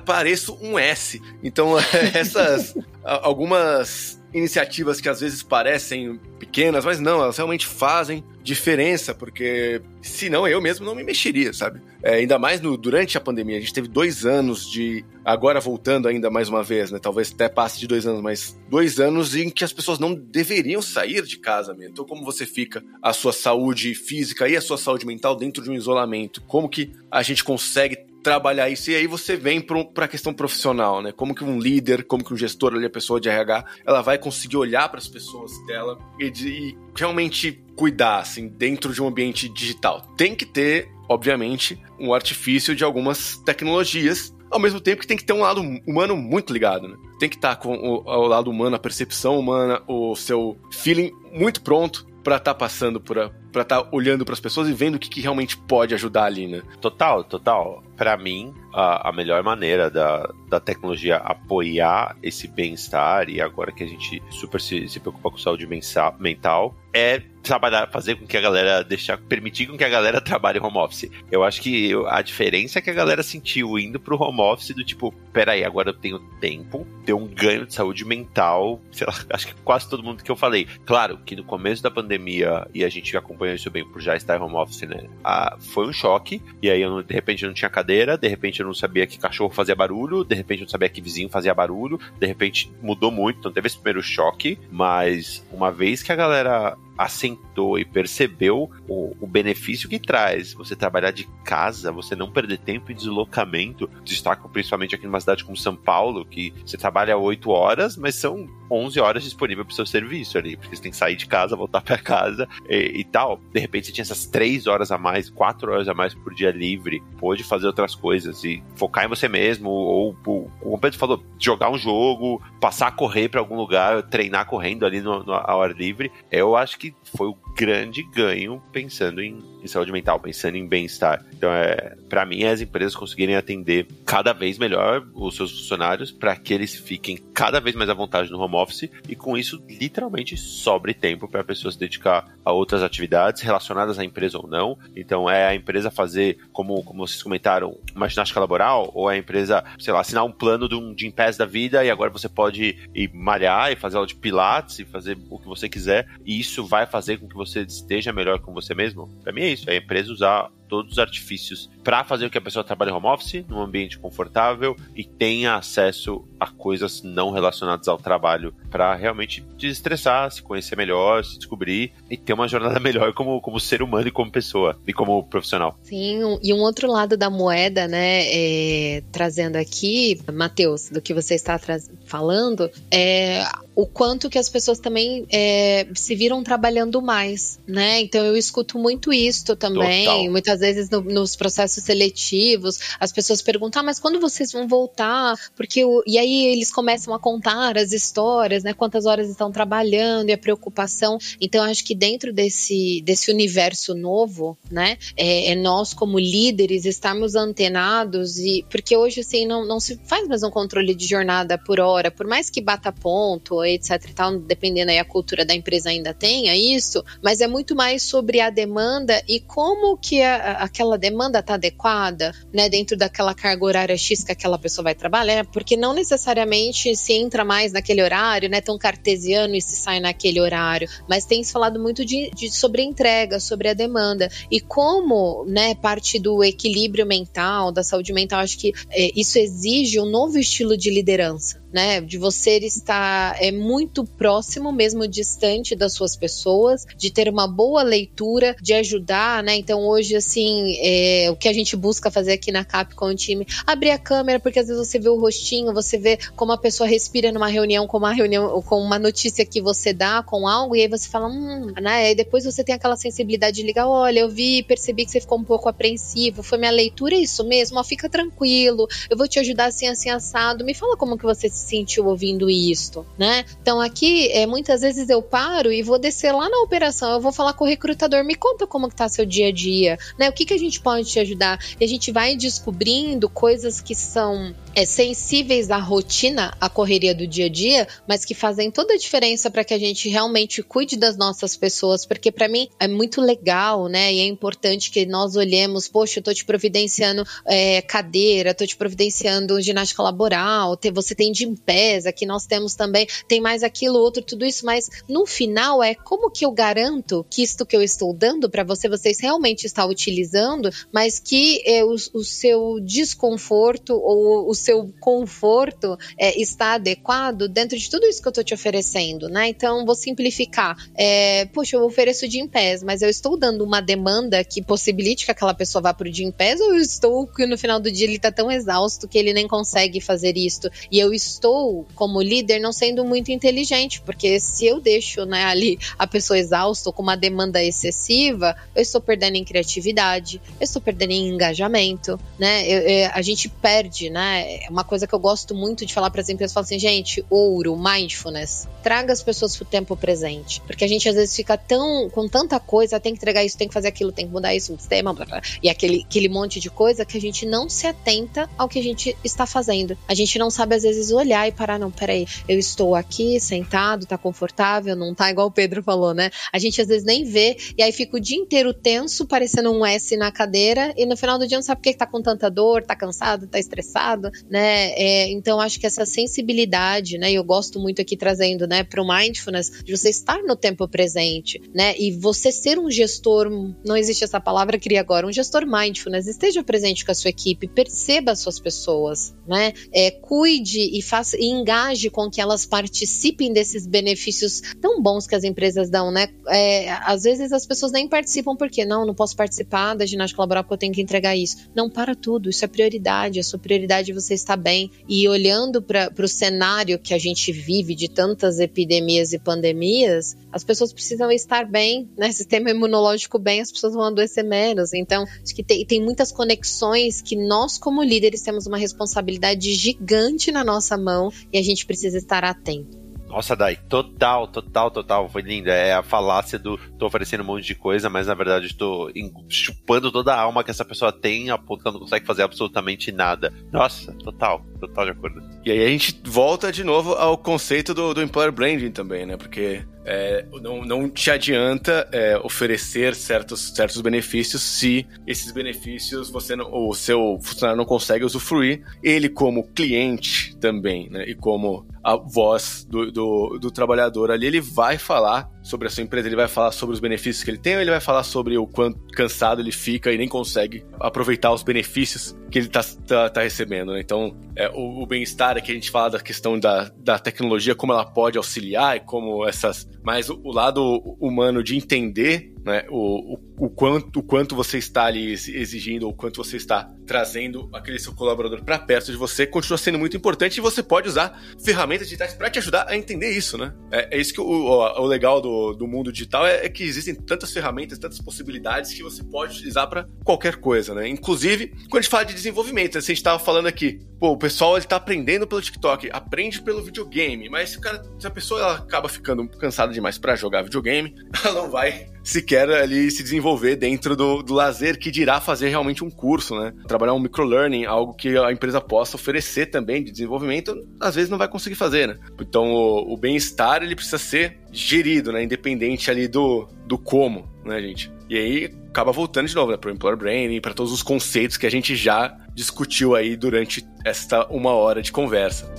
pareço um S. Então, *laughs* essas algumas iniciativas que às vezes parecem pequenas, mas não, elas realmente fazem diferença, porque senão eu mesmo não me mexeria, sabe? É, ainda mais no, durante a pandemia, a gente teve dois anos de. Agora voltando ainda mais uma vez, né? Talvez até passe de dois anos, mas dois anos em que as pessoas não deveriam sair de casa mesmo. Então, como você fica a sua saúde física e a sua saúde mental dentro de um isolamento? Como que a gente consegue trabalhar isso. E aí você vem para a questão profissional, né? Como que um líder, como que um gestor ali, a pessoa de RH, ela vai conseguir olhar para as pessoas dela e, e realmente cuidar, assim, dentro de um ambiente digital. Tem que ter, obviamente, um artifício de algumas tecnologias ao mesmo tempo que tem que ter um lado humano muito ligado, né? Tem que estar com o, o lado humano, a percepção humana, o seu feeling muito pronto para estar tá passando por para estar tá olhando para as pessoas e vendo o que, que, realmente pode ajudar ali, né? Total, total. Para mim, a, a, melhor maneira da, da tecnologia apoiar esse bem-estar e agora que a gente super se, se preocupa com saúde mental é trabalhar, fazer com que a galera deixar, permitir com que a galera *laughs* trabalhe home office. Eu acho que a diferença é que a galera sentiu indo pro home office do tipo, peraí, agora eu tenho tempo, ter um ganho de saúde mental, sei lá, *laughs* acho que quase todo mundo que eu falei. Claro que no começo da pandemia, e a gente acompanhou isso bem por já estar home office, né? Ah, foi um choque, e aí eu de repente eu não tinha cadeira, de repente eu não sabia que cachorro fazia barulho, de repente eu não sabia que vizinho fazia barulho, de repente mudou muito, então teve esse primeiro choque, mas uma vez que a galera assentou e percebeu o, o, benefício que traz você trabalhar de casa, você não perder tempo em deslocamento. Destaco principalmente aqui numa cidade como São Paulo, que você trabalha 8 horas, mas são 11 horas disponível para o seu serviço ali, porque você tem que sair de casa, voltar para casa e, e, tal. De repente você tinha essas 3 horas a mais, 4 horas a mais por dia livre, pôde fazer outras coisas e focar em você mesmo, ou, ou como o Pedro falou, jogar um jogo, passar a correr para algum lugar, treinar correndo ali no, no, ao ar livre. Eu acho que foi o grande ganho pensando em, em saúde mental, pensando em bem-estar. Então, é, para mim, é as empresas conseguirem atender cada vez melhor os seus funcionários para que eles fiquem cada vez mais à vontade no home office e com isso, literalmente, sobre tempo para a pessoa se dedicar a outras atividades relacionadas à empresa ou não. Então, é a empresa fazer, como, como vocês comentaram, uma ginástica laboral ou é a empresa, sei lá, assinar um plano de um de da vida e agora você pode ir malhar e fazer aula de pilates e fazer o que você quiser e isso vai fazer com que você esteja melhor com você mesmo? Para mim é isso, é a empresa usar todos os artifícios para fazer com que a pessoa trabalhe home office, num ambiente confortável e tenha acesso a coisas não relacionadas ao trabalho para realmente desestressar, se conhecer melhor, se descobrir e ter uma jornada *laughs* melhor como, como ser humano e como pessoa e como profissional. Sim, e um outro lado da moeda, né, é, trazendo aqui, Matheus, do que você está falando, é o quanto que as pessoas também é, se viram trabalhando mais, né? Então eu escuto muito isso também, Total. muitas vezes no, nos processos seletivos, as pessoas perguntam, ah, mas quando vocês vão voltar? Porque o... e aí eles começam a contar as histórias, né? Quantas horas estão trabalhando e a preocupação. Então, acho que dentro desse, desse universo novo, né? É, é nós, como líderes, estarmos antenados e porque hoje assim não, não se faz mais um controle de jornada por hora, por mais que bata ponto, etc e tal, dependendo aí a cultura da empresa ainda tenha isso, mas é muito mais sobre a demanda e como que a, aquela demanda está adequada, né, dentro daquela carga horária X que aquela pessoa vai trabalhar, porque não necessariamente se entra mais naquele horário, né, tão cartesiano e se sai naquele horário, mas tem se falado muito de, de sobre entrega, sobre a demanda. E como, né, parte do equilíbrio mental, da saúde mental, acho que é, isso exige um novo estilo de liderança né? De você estar é, muito próximo, mesmo distante das suas pessoas, de ter uma boa leitura, de ajudar, né? Então hoje, assim, é, o que a gente busca fazer aqui na CAP com o time, abrir a câmera, porque às vezes você vê o rostinho, você vê como a pessoa respira numa reunião, com uma reunião, com uma notícia que você dá, com algo, e aí você fala, hum, né? E depois você tem aquela sensibilidade de ligar, olha, eu vi, percebi que você ficou um pouco apreensivo, foi minha leitura, é isso mesmo, ó, fica tranquilo, eu vou te ajudar assim, assim, assado, me fala como que você se sentiu ouvindo isto, né? Então aqui, é, muitas vezes eu paro e vou descer lá na operação, eu vou falar com o recrutador, me conta como que tá seu dia a dia, né? O que que a gente pode te ajudar? E a gente vai descobrindo coisas que são é, sensíveis à rotina, à correria do dia a dia, mas que fazem toda a diferença para que a gente realmente cuide das nossas pessoas, porque para mim é muito legal, né? E é importante que nós olhemos, poxa, eu tô te providenciando é, cadeira, tô te providenciando ginástica laboral, você tem de pés, aqui nós temos também, tem mais aquilo, outro, tudo isso, mas no final é como que eu garanto que isto que eu estou dando para você, vocês realmente estão utilizando, mas que é, o, o, seu desconforto ou o seu conforto é, está adequado dentro de tudo isso que eu estou te oferecendo, né? Então, vou simplificar. É, Poxa, eu ofereço de pés, mas eu estou dando uma demanda que possibilite que aquela pessoa vá para o pés ou eu estou que no final do dia ele está tão exausto que ele nem consegue fazer isto e eu estou estou, como líder, não sendo muito inteligente, porque se eu deixo né, ali a pessoa exausta com uma demanda excessiva, eu estou perdendo em criatividade, eu estou perdendo em engajamento, né? Eu, eu, a gente perde, né? É uma coisa que eu gosto muito de falar para as empresas, falar assim, gente, ouro, mindfulness, traga as pessoas para o tempo presente, porque a gente às vezes fica tão com tanta coisa, tem que entregar isso, tem que fazer aquilo, tem que mudar isso, um sistema, blá, blá, e aquele, aquele monte de coisa que a gente não se atenta ao que a gente está fazendo. A gente não sabe às vezes olhar e parar, não, peraí, eu estou aqui sentado, tá confortável, não tá igual o Pedro falou, né? A gente às vezes nem vê, e aí fica o dia inteiro tenso, parecendo um S na cadeira, e no final do dia não sabe por que tá com tanta dor, tá cansado, tá estressado, né? É, então acho que essa sensibilidade, né? E eu gosto muito aqui trazendo, né, pro mindfulness, de você estar no tempo presente, né? E você ser um gestor, não existe essa palavra, cria agora, um gestor mindfulness, esteja presente com a sua equipe, perceba as suas pessoas, né? É, cuide e faça e engaje com que elas participem desses benefícios tão bons que as empresas dão, né? É, às vezes as pessoas nem participam porque não, não posso participar da ginástica laboral porque eu tenho que entregar isso. Não, para tudo, isso é prioridade, a sua prioridade é você estar bem. E olhando para o cenário que a gente vive de tantas epidemias e pandemias, as pessoas precisam estar bem, né? Sistema imunológico bem, as pessoas vão adoecer menos. Então, acho que tem, tem muitas conexões que nós, como líderes, temos uma responsabilidade gigante na nossa mão e a gente precisa estar atento. Nossa, Dai, total, total, total. Foi lindo. É a falácia do tô oferecendo um monte de coisa, mas na verdade estou chupando toda a alma que essa pessoa tem, a ponto que ela não consegue fazer absolutamente nada. Nossa, total, total de acordo. E aí a gente volta de novo ao conceito do, do employer branding também, né? Porque é, não, não te adianta é, oferecer certos, certos benefícios se esses benefícios você não, o seu funcionário não consegue usufruir. Ele, como cliente também, né, e como a voz do, do, do, trabalhador ali, ele vai falar sobre a sua empresa, ele vai falar sobre os benefícios que ele tem, ou ele vai falar sobre o quanto cansado ele fica e nem consegue aproveitar os benefícios que ele está tá, tá recebendo. Né? Então, é, o, o bem-estar aqui a gente fala da questão da, da tecnologia, como ela pode auxiliar e como essas. Mas o, o lado humano de entender né? O, o, o, quanto, o quanto você está ali exigindo, ou o quanto você está trazendo aquele seu colaborador para perto de você, continua sendo muito importante e você pode usar ferramentas digitais para te ajudar a entender isso, né? É, é isso que o, o, o legal do, do mundo digital é, é, que existem tantas ferramentas, tantas possibilidades que você pode utilizar para qualquer coisa, né? Inclusive, quando a gente fala de desenvolvimento, né? a gente estava falando aqui, pô, o pessoal ele tá aprendendo pelo TikTok, aprende pelo videogame, mas cara, se a pessoa ela acaba ficando cansada demais para jogar videogame, *laughs* ela não vai sequer ali se desenvolver dentro do, do lazer, que dirá fazer realmente um curso, né? Trabalhar um microlearning, algo que a empresa possa oferecer também de desenvolvimento, às vezes não vai conseguir fazer, né? Então o, o bem-estar ele precisa ser gerido, né? Independente ali do, do como, né, gente? E aí acaba voltando de novo, né, para o Employer Branding, para todos os conceitos que a gente já discutiu aí durante esta uma hora de conversa.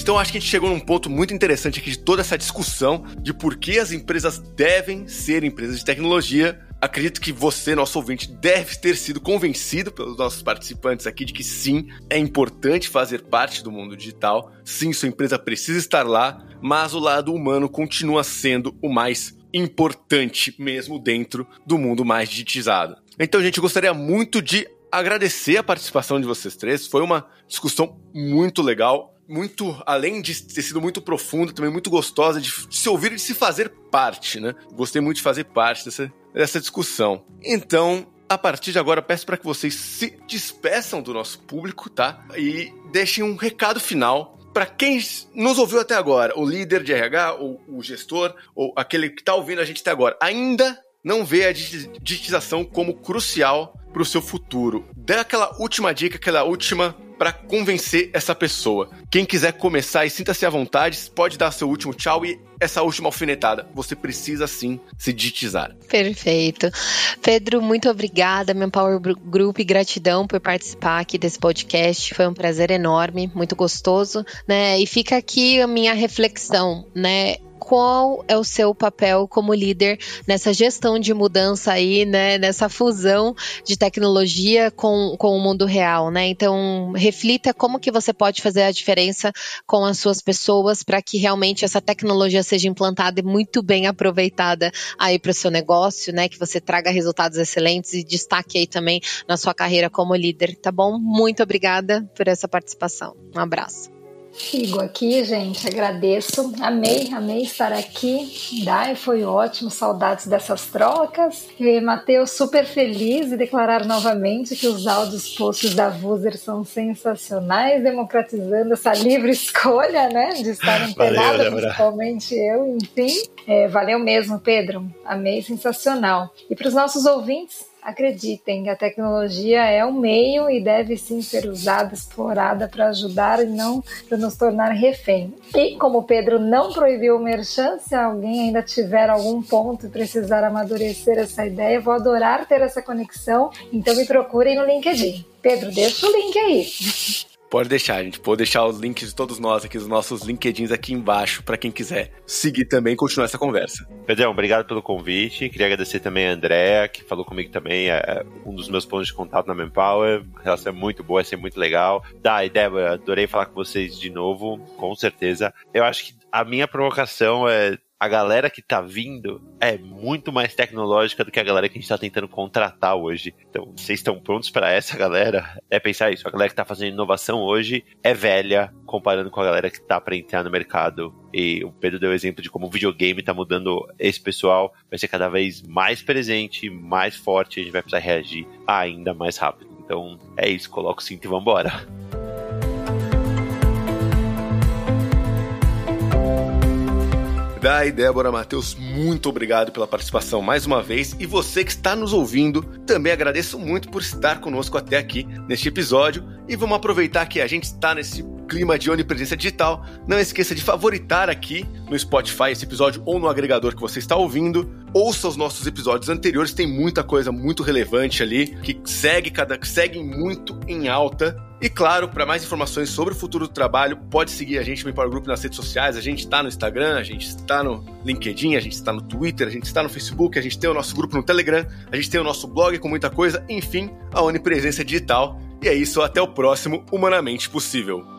Então acho que a gente chegou num ponto muito interessante aqui de toda essa discussão de por que as empresas devem ser empresas de tecnologia. Acredito que você, nosso ouvinte, deve ter sido convencido pelos nossos participantes aqui de que sim, é importante fazer parte do mundo digital. Sim, sua empresa precisa estar lá, mas o lado humano continua sendo o mais importante mesmo dentro do mundo mais digitizado. Então, gente, gostaria muito de agradecer a participação de vocês três. Foi uma discussão muito legal muito, além de ter sido muito profunda, também muito gostosa de, se ouvir e de se fazer parte, né? Gostei muito de fazer parte dessa, dessa discussão. Então, a partir de agora, peço para que vocês se despeçam do nosso público, tá? E deixem um recado final para quem nos ouviu até agora, o líder de RH, ou o gestor, ou aquele que está ouvindo a gente até agora, ainda não vê a digitização como crucial para o seu futuro. Dê aquela última dica, aquela última para convencer essa pessoa. Quem quiser começar e sinta-se à vontade, pode dar seu último tchau e essa última alfinetada. Você precisa sim se digitizar. Perfeito. Pedro, muito obrigada, meu Power Group, gratidão por participar aqui desse podcast. Foi um prazer enorme, muito gostoso, né? E fica aqui a minha reflexão, né? Qual é o seu papel como líder nessa gestão de mudança aí, né, nessa fusão de tecnologia com, com o mundo real, né? Então, reflita como que você pode fazer a diferença com as suas pessoas para que realmente essa tecnologia seja implantada e muito bem aproveitada aí para o seu negócio, né? Que você traga resultados excelentes e destaque aí também na sua carreira como líder, tá bom? Muito obrigada por essa participação. Um abraço. Sigo aqui, gente. Agradeço. Amei, amei estar aqui. Dai, foi ótimo. Saudades dessas trocas. E Matheus, super feliz de declarar novamente que os áudios posts da Vuser são sensacionais, democratizando essa livre *laughs* escolha, né? De estar antenada, principalmente eu, enfim. É, valeu mesmo, Pedro. Amei, sensacional. E para os nossos ouvintes, Acreditem, a tecnologia é um meio e deve sim ser usada, explorada para ajudar e não para nos tornar refém. E como Pedro não proibiu o merchan, se alguém ainda tiver algum ponto e precisar amadurecer essa ideia, vou adorar ter essa conexão, então me procurem no LinkedIn. Pedro, deixa o link aí. *laughs* Pode deixar, gente. Vou deixar os links de todos nós aqui, os nossos LinkedIns aqui embaixo, para quem quiser seguir também e continuar essa conversa. Pedrão, obrigado pelo convite. Queria agradecer também a Andréa, que falou comigo também, é um dos meus pontos de contato na Manpower. A relação é muito boa, é ser muito legal. Dai, Débora, adorei falar com vocês de novo, com certeza. Eu acho que a minha provocação é a galera que tá vindo é muito mais tecnológica do que a galera que a gente tá tentando contratar hoje. Então, vocês estão prontos para essa galera? É pensar isso. A galera que tá fazendo inovação hoje é velha comparando com a galera que tá para entrar no mercado. E o Pedro deu o exemplo de como o videogame tá mudando esse pessoal. Vai ser cada vez mais presente, mais forte. A gente vai precisar reagir ainda mais rápido. Então, é isso. Coloca o cinto e vambora. Dai, Débora, Matheus, muito obrigado pela participação mais uma vez. E você que está nos ouvindo, também agradeço muito por estar conosco até aqui neste episódio. E vamos aproveitar que a gente está nesse clima de onipresença digital. Não esqueça de favoritar aqui no Spotify esse episódio ou no agregador que você está ouvindo. Ouça os nossos episódios anteriores, tem muita coisa muito relevante ali que segue cada segue muito em alta e claro, para mais informações sobre o futuro do trabalho, pode seguir a gente no Power Group nas redes sociais. A gente está no Instagram, a gente está no LinkedIn, a gente está no Twitter, a gente está no Facebook, a gente tem o nosso grupo no Telegram, a gente tem o nosso blog com muita coisa, enfim, a onipresença digital. E é isso, até o próximo Humanamente Possível.